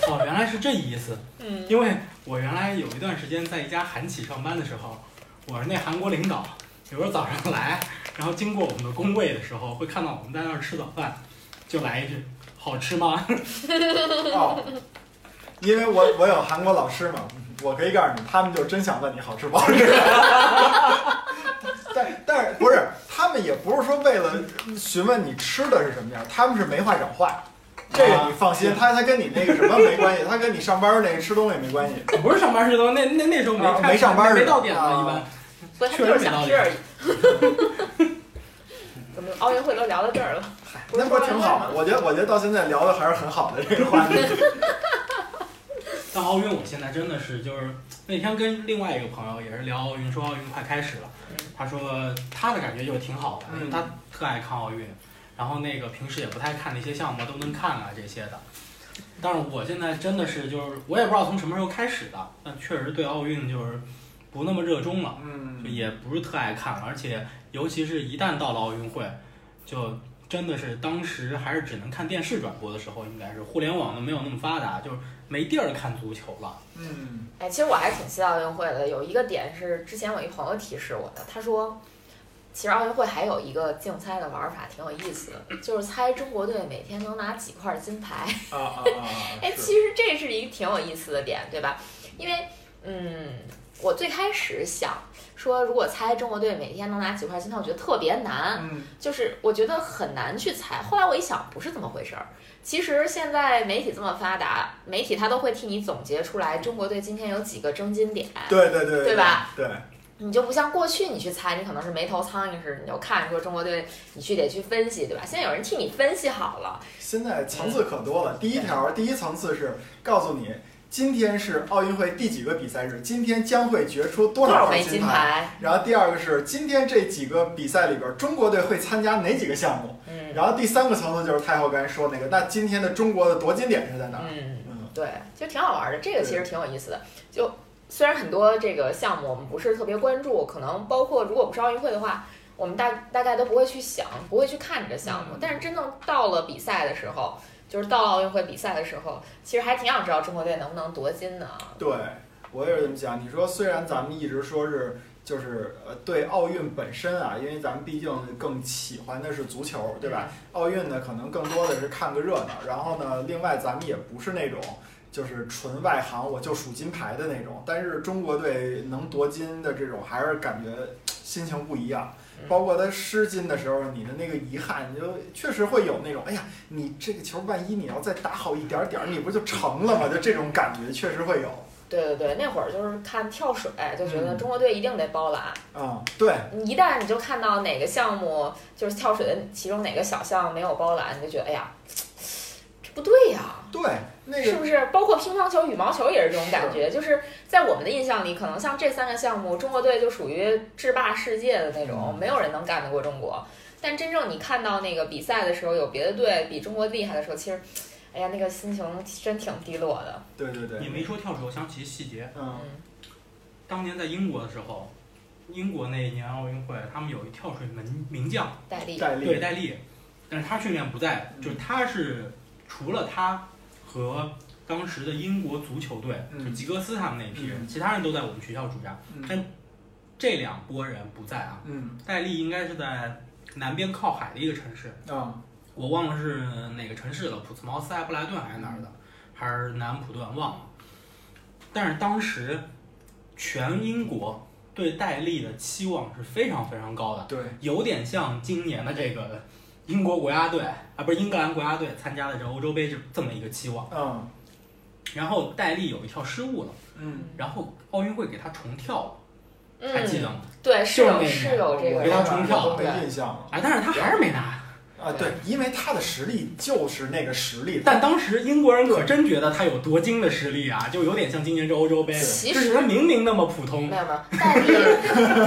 哦，原来是这意思。嗯，因为我原来有一段时间在一家韩企上班的时候，我是那韩国领导，有时候早上来，然后经过我们的工位的时候，会看到我们在那儿吃早饭，就来一句：“好吃吗哦，因为我我有韩国老师嘛，我可以告诉你，他们就真想问你好吃不好吃。但但是不是他们也不是说为了询问你吃的是什么样，他们是没话找话。这个你放心，他他跟你那个什么没关系，他跟你上班那个吃东西没关系。”不是上班吃东西，那那那时候没没上班没到点呢，啊一般。所以她就是想吃而已。怎么奥运会都聊到这儿了？那不是挺好吗？我觉得我觉得到现在聊的还是很好的这个话题。但奥运，我现在真的是就是那天跟另外一个朋友也是聊奥运，说奥运快开始了，他说他的感觉就挺好的，因为他特爱看奥运，然后那个平时也不太看那些项目，都能看啊这些的。但是我现在真的是就是我也不知道从什么时候开始的，但确实对奥运就是不那么热衷了，就嗯，也不是特爱看了，而且尤其是一旦到了奥运会，就真的是当时还是只能看电视转播的时候，应该是互联网的没有那么发达，就是没地儿看足球了。嗯哎，其实我还挺期待奥运会的。有一个点是之前我一朋友提示我的，他说，其实奥运会还有一个竞猜的玩法挺有意思的，就是猜中国队每天能拿几块金牌。啊啊啊啊！哎，其实这是一个挺有意思的点，对吧？因为，嗯，我最开始想说，如果猜中国队每天能拿几块金牌，我觉得特别难，嗯就是我觉得很难去猜。后来我一想，不是这么回事儿。其实现在媒体这么发达，媒体它都会替你总结出来中国队今天有几个争金点，对对对对吧？对，你就不像过去你去猜，你可能是没头苍蝇似的，你就看说中国队，你去得去分析，对吧？现在有人替你分析好了，现在层次可多了。第一条，第一层次是告诉你，今天是奥运会第几个比赛日，今天将会决出多多少枚金金牌？然后第二个是今天这几个比赛里边，中国队会参加哪几个项目？嗯然后第三个层次就是太后刚才说那个，那今天的中国的夺金点是在哪儿？嗯。嗯对，其实挺好玩的，这个其实挺有意思的。就虽然很多这个项目我们不是特别关注，可能包括如果不是奥运会的话，我们大大概都不会去想，不会去看这个项目嗯。但是真正到了比赛的时候，就是到了奥运会比赛的时候，其实还挺想知道中国队能不能夺金的啊。对，我也是这么想。你说，虽然咱们一直说是就是呃对奥运本身啊，因为咱们毕竟更喜欢的是足球，对吧？奥运呢，可能更多的是看个热闹。然后呢，另外咱们也不是那种就是纯外行，我就数金牌的那种。但是中国队能夺金的这种，还是感觉心情不一样。包括他失金的时候，你的那个遗憾，你就确实会有那种，哎呀，你这个球万一你要再打好一点点儿，你不就成了吗？就这种感觉确实会有。对对对，那会儿就是看跳水，就觉得嗯中国队一定得包揽。嗯、对，你一旦你就看到哪个项目就是跳水的其中哪个小项没有包揽，你就觉得哎呀，这不对呀、对，那个是不是？包括乒乓球、羽毛球也是这种感觉，就是在我们的印象里，可能像这三个项目，中国队就属于制霸世界的那种，嗯没有人能干得过中国。但真正你看到那个比赛的时候，有别的队比中国厉害的时候，其实，哎呀，那个心情真挺低落的。对对对，你没说跳水，我想起细节。嗯嗯当年在英国的时候，英国那一年奥运会，他们有一跳水门名将，戴笠，戴笠对戴笠，但是他训练不在，嗯就是他是除了他和当时的英国足球队，嗯。就吉格斯他们那一批人，嗯。其他人都在我们学校驻扎，嗯。但这两拨人不在啊。嗯。戴笠应该是在南边靠海的一个城市，啊。我忘了是哪个城市了，普茨茅斯、埃布莱顿还是哪儿的，还是南安普顿忘了。但是当时全英国对戴笠的期望是非常非常高的，对，有点像今年的这个英国国家队啊，不是英格兰国家队参加的这欧洲杯这这么一个期望。嗯然后戴笠有一跳失误了，嗯，然后奥运会给他重跳了，嗯，还记得吗？对，是是有这个给他重跳没印象了哎，但是他还是没拿。啊。对，因为他的实力就是那个实力，但当时英国人可真觉得他有夺金的实力啊，就有点像今年这欧洲杯，其实就是他明明那么普通没，有没有，戴笠，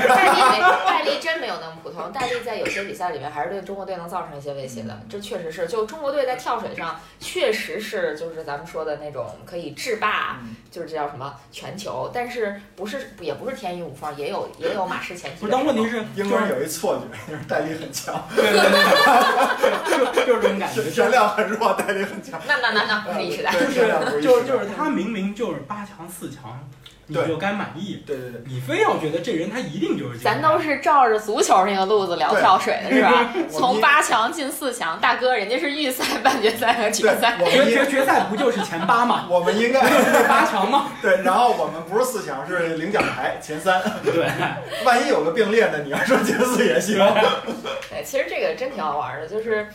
戴笠没，戴笠真没有那么普通。戴笠在有些比赛里面还是对中国队能造成一些威胁的，这确实是。就中国队在跳水上，确实是就是咱们说的那种可以制霸，嗯就是这叫什么全球，但是不是也不是天衣无缝，也有也有马失前蹄。但问题是，英国人有一错觉，就是戴笠很强，对对对，就就是这种感觉，是田亮很弱，带力很强。那那那那不是一时代。对就是就是时就是他明明就是八强四强，你就该满意，对对对，你非要觉得这人他一定就是咱都是照着足球那个路子聊跳水的是吧？从八强进四强，大哥，人家是预赛、半决赛和决赛。对我们决决决赛不就是前八吗？我们应该不就是八强吗？对，然后我们不是四强，是领奖台前三。对，万一有个并列的？你要说前四也行。对，其实这个真挺好玩的，就是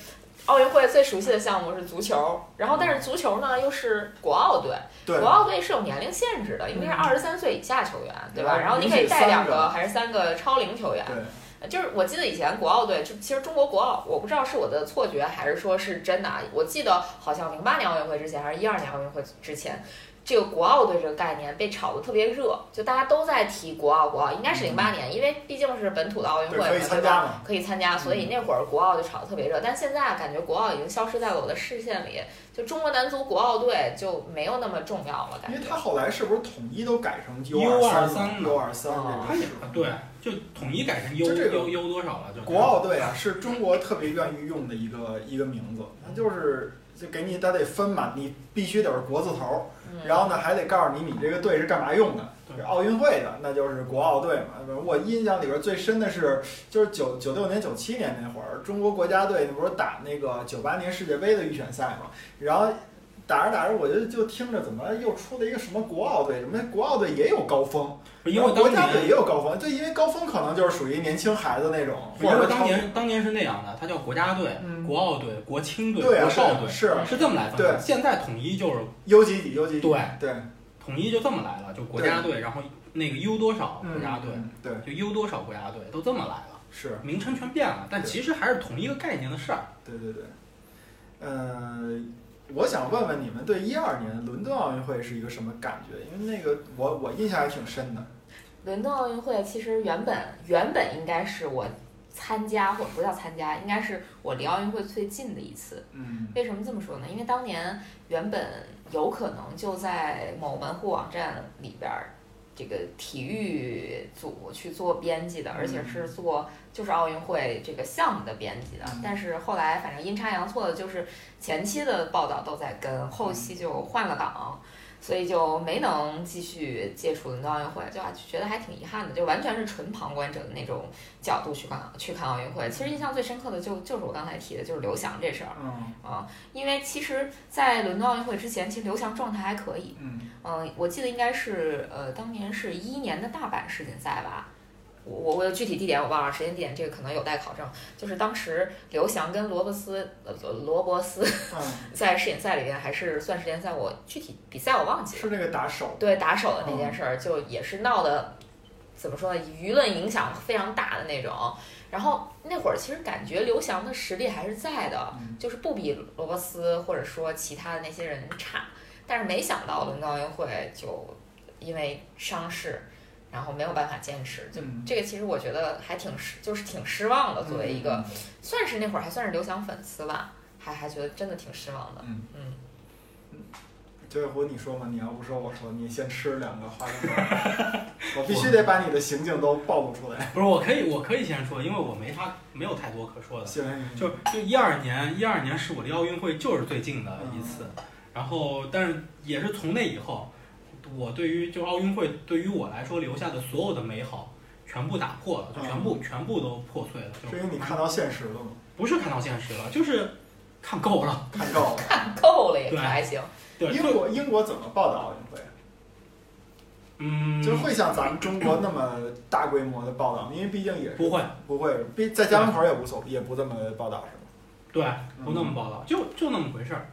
奥运会最熟悉的项目是足球，然后但是足球呢又是国奥队，国，奥队是有年龄限制的，应该是二十三岁以下球员，对吧？嗯然后你可以带两个个还是三个超龄球员。对，就是我记得以前国奥队，就其实中国国奥，我不知道是我的错觉还是说是真的啊。我记得好像零八年奥运会之前还是一二年奥运会之前，这个国奥队这个概念被炒得特别热，就大家都在提国奥国奥，应该是零八年，因为毕竟是本土的奥运会，嘛，可以对吧？参加嘛？可以参加，所以那会儿国奥就炒得特别热，但现在感觉国奥已经消失在了我的视线里，就中国男足国奥队就没有那么重要了，感觉因为。他后来是不是统一都改成 U 二23 U 二三了他也？对，就统一改成 U 就这个 U U 多少了，就国奥队啊，是中国特别愿意用的一个一个名字，它就是就给你它得分嘛，你必须得是国字头，嗯然后呢还得告诉你你这个队是干嘛用的。是奥运会的，那就是国奥队嘛。我印象里边最深的是，就是九九六年、九七年那会儿，中国国家队那不是打那个九八年世界杯的预选赛嘛，然后打着打着，我就就听着怎么又出了一个什么国奥队，什么国奥队也有高峰，因为当国家队也有高峰，就，因为高峰可能就是属于年轻孩子那种，因为当或者是超年当年是那样的，它叫国家队、嗯国奥队、国青队、啊国少队，是是这么来分。现在统一就是 U 几几 U 几几，对对，统一就这么来了，就国家队，然后那个 U 多少国家队，嗯对，就 U 多少国家队都这么来了，是，名称全变了，但其实还是同一个概念的事儿。对对对，呃，我想问问你们对一二年伦敦奥运会是一个什么感觉？因为那个我我印象还挺深的。伦敦奥运会其实原本原本应该是我参加或者不叫参加，应该是我离奥运会最近的一次。嗯为什么这么说呢？因为当年原本有可能就在某门户网站里边儿，这个体育组去做编辑的，而且是做就是奥运会这个项目的编辑的嗯。但是后来反正阴差阳错的，就是前期的报道都在跟，后期就换了岗。所以就没能继续接触伦敦奥运会，就还觉得还挺遗憾的，就完全是纯旁观者的那种角度去看去看奥运会。其实印象最深刻的就就是我刚才提的，就是刘翔这事儿。嗯啊，因为其实，在伦敦奥运会之前，其实刘翔状态还可以。嗯嗯、我记得应该是呃，当年是一一年的大阪世锦赛吧。我我的具体地点我忘了，时间地点这个可能有待考证。就是当时刘翔跟罗伯斯呃罗伯斯嗯，在世锦赛里边还是算世锦赛，我具体比赛我忘记了。是那个打手。对打手的那件事儿，就也是闹的，怎么说呢？舆论影响非常大的那种。然后那会儿其实感觉刘翔的实力还是在的，嗯就是不比罗伯斯或者说其他的那些人差。但是没想到伦敦奥运会就因为伤势，然后没有办法坚持。就嗯这个其实我觉得还挺失，就是挺失望的。作为一个嗯算是那会儿还算是刘翔粉丝吧，还还觉得真的挺失望的。嗯嗯九尾狐，你说嘛？你要不说，我说，你先吃两个花生 我必须得把你的行径都暴露出来。不是，我可以，我可以先说，因为我没啥，没有太多可说的。行，就就一二年，一二年是我离奥运会就是最近的一次，然后但是也是从那以后，我对于就奥运会对于我来说留下的所有的美好全部打破了，就全部、全部都破碎了，就是因为你看到现实了吗？不是看到现实了，就是看够了，看够了。看够了也对还行。对，英国英国怎么报道奥运会？嗯，就会像咱们中国那么大规模的报道，因为毕竟也是不会，不会，毕在家门口也无所也不这么报道是吗？对，不那么报道，就就那么回事儿，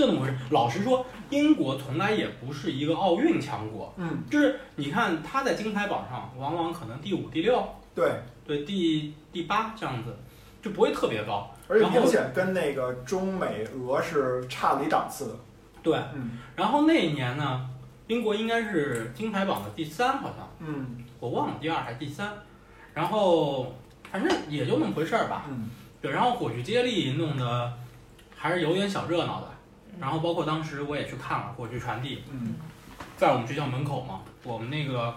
就那么回事。老实说，英国从来也不是一个奥运强国，嗯，就是你看他在金牌榜上，往往可能第五、第六，对，对，第第八这样子，就不会特别高。而且明显跟那个中美俄是差了一档次的。对，嗯然后那一年呢，英国应该是金牌榜的第三，好像嗯我忘了第二还是第三，然后反正也就那么回事儿吧。嗯对，然后火炬接力弄得还是有点小热闹的，然后包括当时我也去看了火炬传递，嗯。在我们学校门口嘛，我们那个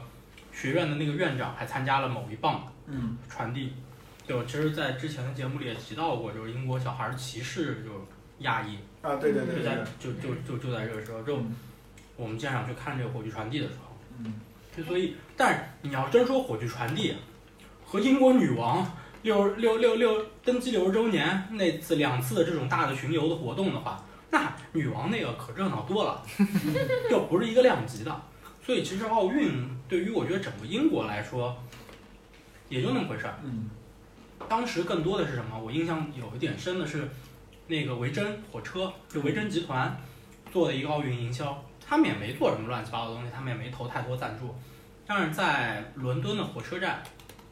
学院的那个院长还参加了某一棒嗯。传递。就其实，在之前的节目里也提到过，就是英国小孩儿歧视就亚裔，啊，对对对对就在，就就就就在这个时候，就嗯。我们舰长去看这个火炬传递的时候，嗯。就所以，但是你要真说火炬传递和英国女王六六六六登基六十周年那次两次的这种大的巡游的活动的话，那女王那个可热闹多了，又不是一个量级的。所以其实奥运对于我觉得整个英国来说，也就那么回事儿。嗯当时更多的是什么？我印象有一点深的是，那个维珍火车，就维珍集团做的一个奥运营销，他们也没做什么乱七八糟的东西，他们也没投太多赞助，但是在伦敦的火车站，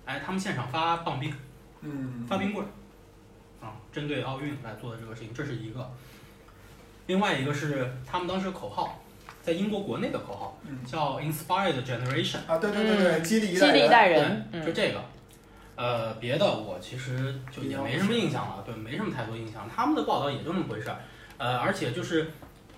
哎，他们现场发棒冰，嗯，发冰棍儿，啊，针对奥运来做的这个事情，这是一个。另外一个是他们当时口号，在英国国内的口号嗯叫 “Inspire the Generation”。啊，对对对对，激励一激励一代人。对，就嗯，这个。呃，别的我其实就也没什么印象了，对，没什么太多印象。他们的报道也就那么回事儿。呃，而且就是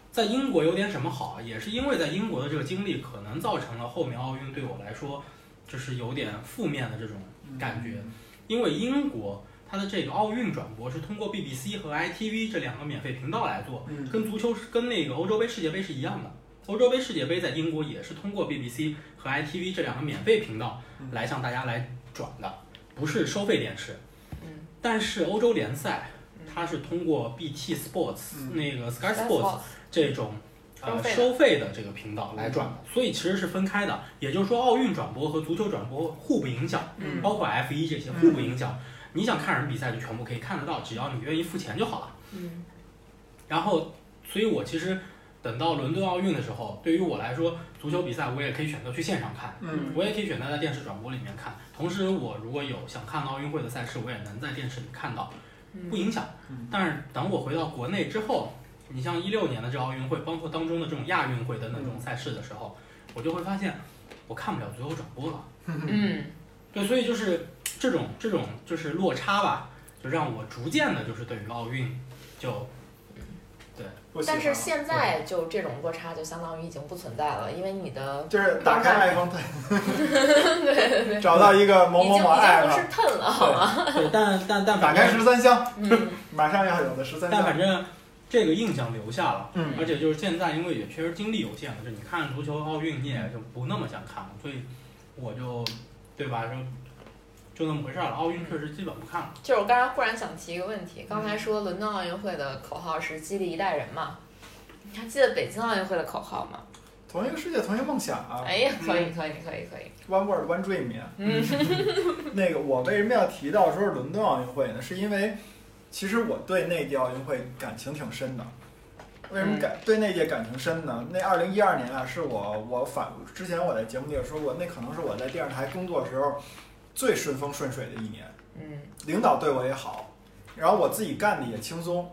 在英国有点什么好，也是因为在英国的这个经历，可能造成了后面奥运对我来说就是有点负面的这种感觉。因为英国它的这个奥运转播是通过 BBC 和 ITV 这两个免费频道来做，嗯跟足球是跟那个欧洲杯、世界杯是一样的。欧洲杯、世界杯在英国也是通过 BBC 和 ITV 这两个免费频道来向大家来转的，不是收费电视。嗯，但是欧洲联赛它是通过 BT Sports、嗯那个 Sky Sports 这种呃收费的这个频道来转的，所以其实是分开的。也就是说，奥运转播和足球转播互不影响，嗯包括 F 一这些互不影响。你想看什么比赛就全部可以看得到，只要你愿意付钱就好了。嗯然后，所以我其实等到伦敦奥运的时候，对于我来说，足球比赛我也可以选择去现场看，嗯我也可以选择在电视转播里面看。同时，我如果有想看奥运会的赛事，我也能在电视里看到，不影响嗯。但是等我回到国内之后，你像一六年的这个奥运会，包括当中的这种亚运会等等这种赛事的时候，我就会发现我看不了足球转播了。嗯对，所以就是这种这种就是落差吧，就让我逐渐的就是对于奥运就对。但是现在就这种落差就相当于已经不存在了，因为你的就是打开 iPhone，对。对对，找到一个某某某 app，不是 ten 了，好吗？对，但但但打开十三香，嗯。马上要有的十三香。但反正这个印象留下了，嗯。而且就是现在因为也确实精力有限了，就你看足球奥运你也就不那么想看了，所以我就对吧，就就那么回事儿了。奥运确实基本不看了。就是我刚才忽然想提一个问题，刚才说伦敦奥运会的口号是激励一代人嘛？你还记得北京奥运会的口号吗？同一个世界，同一个梦想啊哎呀，可以可以可以可以，，One World, One Dream 呀。嗯 那个我为什么要提到说是伦敦奥运会呢？是因为其实我对那届奥运会感情挺深的。为什么感对那届感情深呢？那二零一二年啊，是我我反之前我在节目里也说过，那可能是我在电视台工作时候最顺风顺水的一年。嗯。领导对我也好，然后我自己干的也轻松，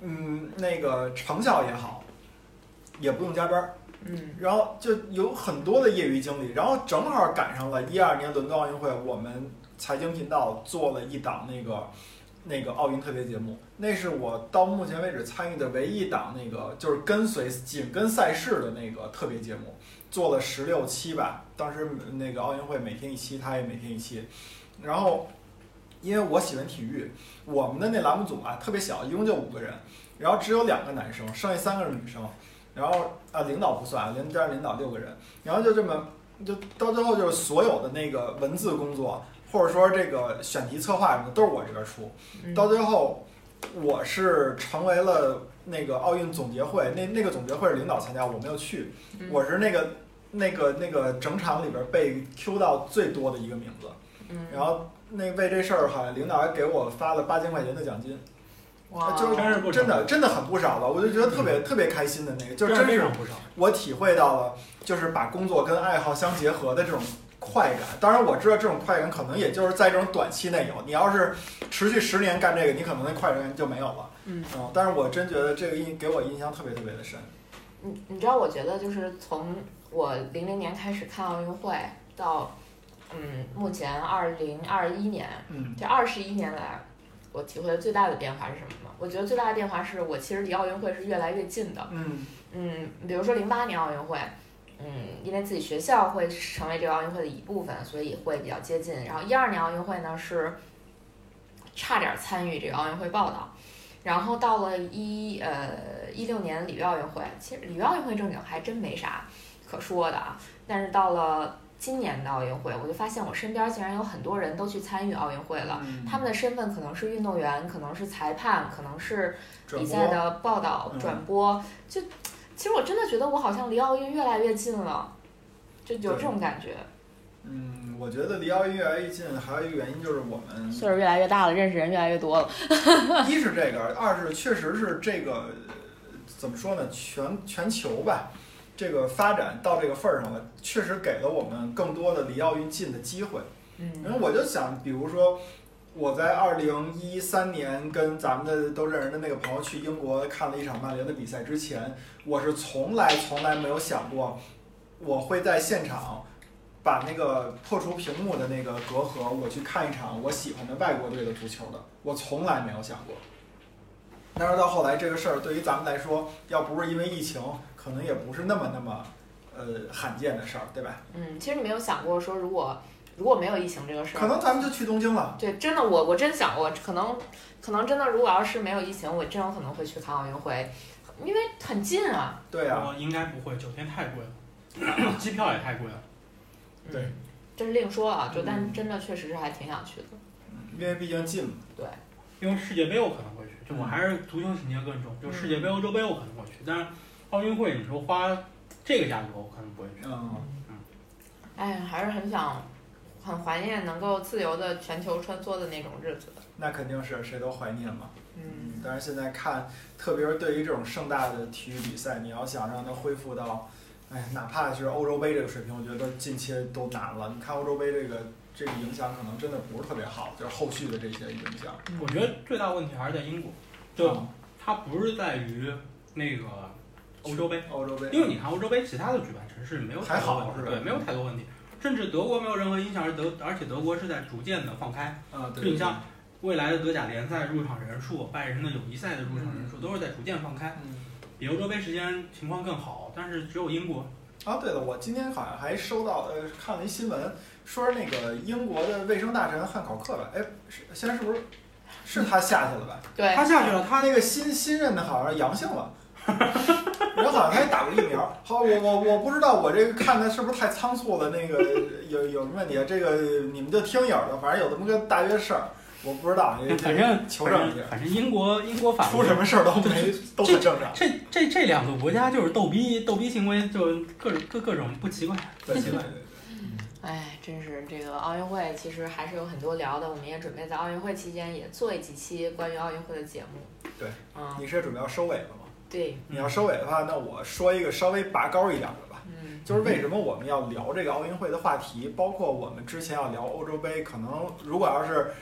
嗯，那个成效也好，也不用加班儿，嗯。然后就有很多的业余经历，然后正好赶上了一二年伦敦奥运会，我们财经频道做了一档那个那个奥运特别节目，那是我到目前为止参与的唯一一档那个就是跟随紧跟赛事的那个特别节目，做了十六期吧，当时那个奥运会每天一期，他也每天一期，然后因为我喜欢体育，我们的那栏目组啊特别小，一共就五个人，然后只有两个男生，剩下三个是女生。然后啊，领导不算，连加上领导六个人，然后就这么就到最后就是所有的那个文字工作，或者说这个选题策划什么的都是我这边出。嗯到最后，我是成为了那个奥运总结会，那那个总结会是领导参加，我没有去，嗯我是那个那个那个整场里边被 Q 到最多的一个名字，嗯，然后那为这事儿好像领导还给我发了八千块钱的奖金，哇，就真是真的真的很不少了，我就觉得特别特别开心的那个，就是真是非常不少。我体会到了，就是把工作跟爱好相结合的这种快感。当然，我知道这种快感可能也就是在这种短期内有。你要是持续十年干这个，你可能那快感就没有了。嗯但是我真觉得这个印给我印象特别特别的深。你你知道，我觉得就是从我零零年开始看奥运会到，嗯，目前二零二一年，嗯这二十一年来，我体会的最大的变化是什么吗？我觉得最大的变化是我其实离奥运会是越来越近的。嗯嗯，比如说零八年奥运会，嗯，因为自己学校会成为这个奥运会的一部分，所以会比较接近。然后一二年奥运会呢是差点参与这个奥运会报道，然后到了一呃一六年里约奥运会，其实里约奥运会正经还真没啥可说的啊。但是到了今年的奥运会，我就发现我身边竟然有很多人都去参与奥运会了。嗯他们的身份可能是运动员，可能是裁判，可能是比赛的报道、嗯转播，就其实我真的觉得我好像离奥运越来越近了，就有这种感觉。嗯，我觉得离奥运越来越近，还有一个原因就是我们岁数越来越大了，认识人越来越多了。一是这个，二是确实是这个呃怎么说呢？全全球吧，这个发展到这个份儿上了，确实给了我们更多的离奥运近的机会。因为嗯我就想，比如说我在二零一三年跟咱们的都认识的那个朋友去英国看了一场曼联的比赛之前，我是从来从来没有想过我会在现场。把那个破除屏幕的那个隔阂，我去看一场我喜欢的外国队的足球的，我从来没有想过。但是到后来，这个事儿对于咱们来说，要不是因为疫情，可能也不是那么那么呃罕见的事儿，对吧？嗯，其实你没有想过说，如果如果没有疫情这个事儿，可能咱们就去东京了。对，真的我我真想过，可能可能真的，如果要是没有疫情，我真有可能会去看奥运会，因为很近啊。对啊，应该不会，酒店太贵了，机票也太贵了。对嗯，这是另说啊，就但嗯真的确实是还挺想去的。因为毕竟近嘛。对因为世界杯我可能会去，就我还是足球情节更重，就世界杯、欧洲杯我可能会去，但是奥运会你说花这个价格我可能不会去。嗯，哎，还是很想，很怀念能够自由的全球穿梭的那种日子的。那肯定是谁都怀念嘛。嗯，但是现在看，特别是对于这种盛大的体育比赛，你要想让它恢复到，哎，哪怕是欧洲杯这个水平，我觉得近期都难了。你看欧洲杯这个这个影响，可能真的不是特别好，就是后续的这些影响。我觉得最大问题还是在英国，就嗯。它不是在于那个欧洲杯，欧洲杯，因为你看欧洲杯其他的举办城市没有太多问题还好是。吧对，没有太多问题，甚至德国没有任何影响，而德，而且德国是在逐渐的放开。啊，对就你像未来的德甲联赛入场人数、拜仁的友谊赛的入场人数都是在逐渐放开，嗯。比欧洲杯时间情况更好，但是只有英国啊，对了，我今天好像还收到呃看了一新闻，说是那个英国的卫生大臣汉考克吧？哎，是现在是不是是他下去了吧？对，他下去了，他那个新新任的好像阳性了，然后好像他也打过疫苗。好，我我我不知道我这个看的是不是太仓促了，那个有有什么问题？这个你们就听友的，反正有这么个大约事儿，我不知道，也反正求证一下，反正英国英国法出什么事儿都没都很正常。这这这两个国家就是逗逼逗逼行为，就各种各各种不奇怪。不奇怪 哎，真是这个奥运会，其实还是有很多聊的。我们也准备在奥运会期间也做几期关于奥运会的节目。对，嗯，你是准备要收尾了吗？对，你要收尾的话，那我说一个稍微拔高一点的吧。嗯就是为什么我们要聊这个奥运会的话题，包括我们之前要聊欧洲杯，可能如果要是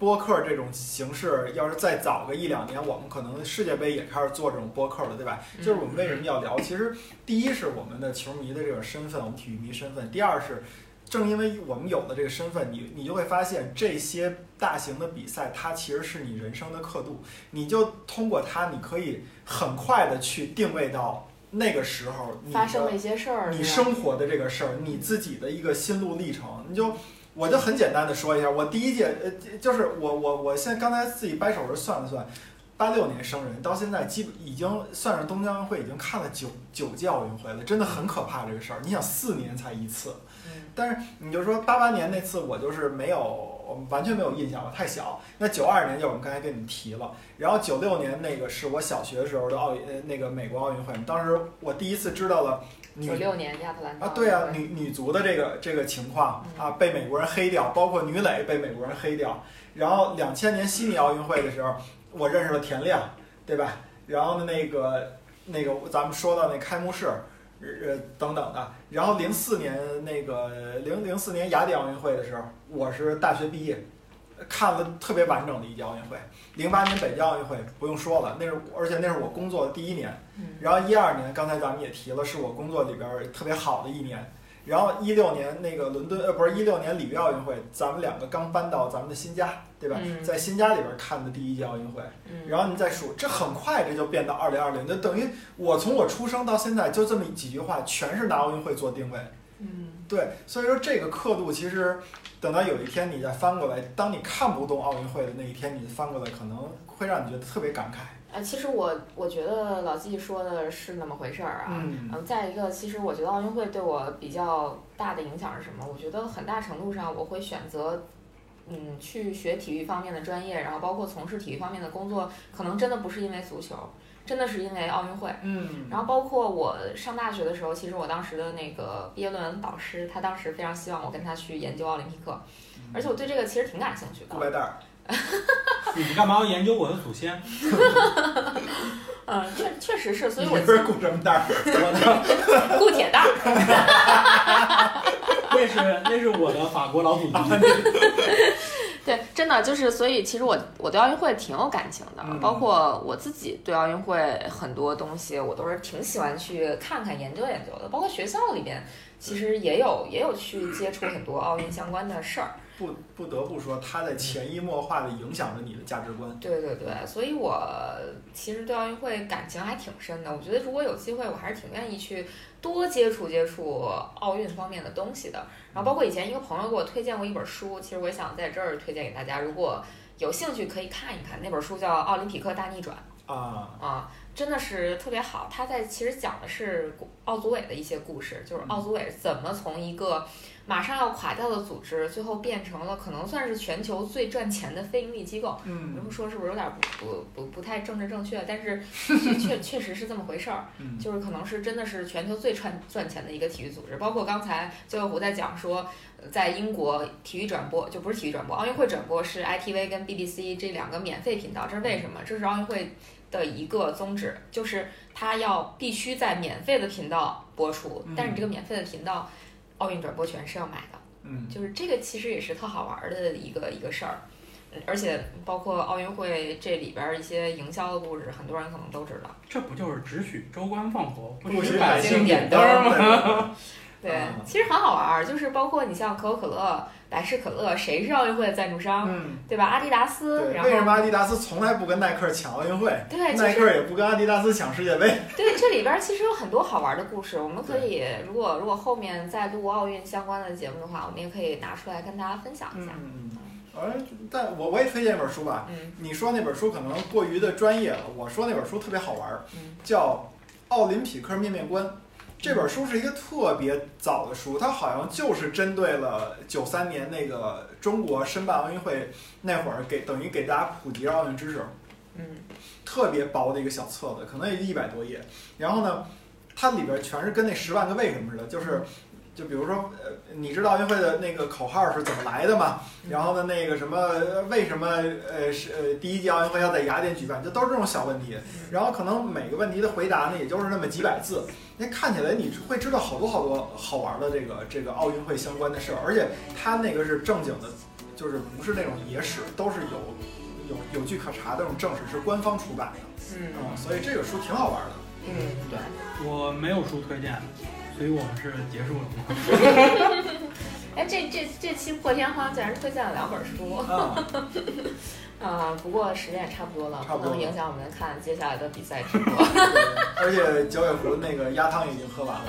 播客这种形式，要是再早个一两年，我们可能世界杯也开始做这种播客了，对吧？嗯。就是我们为什么要聊？其实第一是我们的球迷的这个身份，我们体育迷身份；第二是正因为我们有了这个身份，你你就会发现这些大型的比赛，它其实是你人生的刻度，你就通过它，你可以很快的去定位到那个时候你发生了一些事儿，你生活的这个事儿，你自己的一个心路历程，你就我就很简单的说一下，我第一届呃，就是我我我现在刚才自己掰手指算了算，八六年生人，到现在基本已经算是东京奥运会，已经看了九九届奥运会了，真的很可怕这个事儿。你想四年才一次，嗯但是你就说八八年那次我就是没有我们完全没有印象了，太小。那九二年就是我们刚才跟你们提了，然后九六年那个是我小学的时候的奥运，呃，那个美国奥运会，当时我第一次知道了女九六年亚特兰大啊，对啊，女女足的这个这个情况嗯啊，被美国人黑掉，包括女垒被美国人黑掉。然后两千年悉尼奥运会的时候，我认识了田亮，对吧？然后呢，那个那个咱们说到那开幕式，呃等等的。然后零四年那个零零四年雅典奥运会的时候，我是大学毕业，看了特别完整的一届奥运会。零八年北京奥运会不用说了，那是而且那是我工作的第一年。嗯然后一二年，刚才咱们也提了，是我工作里边儿特别好的一年。然后一六年那个伦敦呃不是一六年里约奥运会，咱们两个刚搬到咱们的新家，对吧？嗯在新家里边儿看的第一届奥运会。嗯，然后你再数，这很快这就变到二零二零，就等于我从我出生到现在就这么几句话，全是拿奥运会做定位。嗯对，所以说这个刻度其实等到有一天你再翻过来，当你看不懂奥运会的那一天，你翻过来可能会让你觉得特别感慨。呃，其实我我觉得老季说的是那么回事儿啊。嗯嗯，再一个，其实我觉得奥运会对我比较大的影响是什么？我觉得很大程度上我会选择，嗯，去学体育方面的专业，然后包括从事体育方面的工作，可能真的不是因为足球，真的是因为奥运会。嗯然后包括我上大学的时候，其实我当时的那个毕业论文导师，他当时非常希望我跟他去研究奥林匹克，而且我对这个其实挺感兴趣的顾。白蛋儿，你干嘛要研究我的祖先？嗯，确确实是，所以我不是顾什么蛋儿？我的顾铁蛋儿。那是那是我的法国老祖宗。对，真的就是，所以其实我我对奥运会挺有感情的，嗯包括我自己对奥运会很多东西，我都是挺喜欢去看看、研究研究的。包括学校里边，其实也有也有去接触很多奥运相关的事儿。不不得不说，它在潜移默化的影响着你的价值观。对对对，所以我其实对奥运会感情还挺深的。我觉得如果有机会，我还是挺愿意去多接触接触奥运方面的东西的。然后包括以前一个朋友给我推荐过一本书，其实我也想在这儿推荐给大家，如果有兴趣可以看一看。那本书叫《奥林匹克大逆转》啊，啊，真的是特别好。他在其实讲的是奥组委的一些故事，就是奥组委怎么从一个马上要垮掉的组织，最后变成了可能算是全球最赚钱的非盈利机构。这嗯么说是不是有点不不不不太政治正确？但是 确确确实是这么回事儿，嗯就是可能是真的是全球最赚赚钱的一个体育组织。包括刚才最后我在讲说，呃在英国体育转播就不是体育转播，奥运会转播是 ITV 跟 BBC 这两个免费频道，这是为什么？这是奥运会的一个宗旨，就是它要必须在免费的频道播出，但是你这个免费的频道，奥运转播权是要买的。嗯就是这个其实也是特好玩儿的一个一个事儿，嗯而且包括奥运会这里边儿一些营销的故事，很多人可能都知道。这不就是只许州官放火，不许许百姓点点灯吗？对啊，其实很好玩儿，就是包括你像可口可乐、百事可乐，谁是奥运会的赞助商，嗯，对吧？阿迪达斯，然后为什么阿迪达斯从来不跟耐克抢奥运会？对，其耐实克也不跟阿迪达斯抢世界杯。对这里边儿其实有很多好玩儿的故事，我们可以如果如果后面再录奥运相关的节目的话，我们也可以拿出来跟大家分享一下。嗯，而但我我也推荐一本书吧。嗯你说那本书可能过于的专业了，我说那本书特别好玩儿，嗯叫《奥林匹克面面观》。这本书是一个特别早的书，它好像就是针对了九三年那个中国申办奥运会那会儿给等于给大家普及奥运知识。嗯特别薄的一个小册子，可能也一百多页。然后呢，它里边全是跟那十万个为什么似的，就是。就比如说，呃，你知道奥运会的那个口号是怎么来的吗？然后呢，那个什么，呃为什么呃是呃第一届奥运会要在雅典举办？就都是这种小问题。然后可能每个问题的回答呢，也就是那么几百字。那看起来你会知道好多好多好玩的这个这个奥运会相关的事儿，而且它那个是正经的，就是不是那种野史，都是有有有据可查的那种正史，是官方出版的。嗯嗯，所以这个书挺好玩的。嗯，对。我没有书推荐，所以我们是结束了吗？哎，这这这期破天荒竟然推荐了两本书，啊，啊，不过时间也差不多了，差不多了不能影响我们看接下来的比赛直播。而且九尾狐那个鸭汤已经喝完了。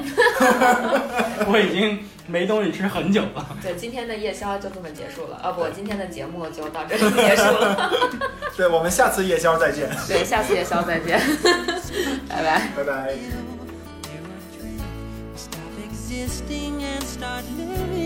我已经没东西吃很久了。对，今天的夜宵就这么结束了，啊不，今天的节目就到这里结束了。对，我们下次夜宵再见，对，下次夜宵再见，拜拜。拜拜。Existing and start living.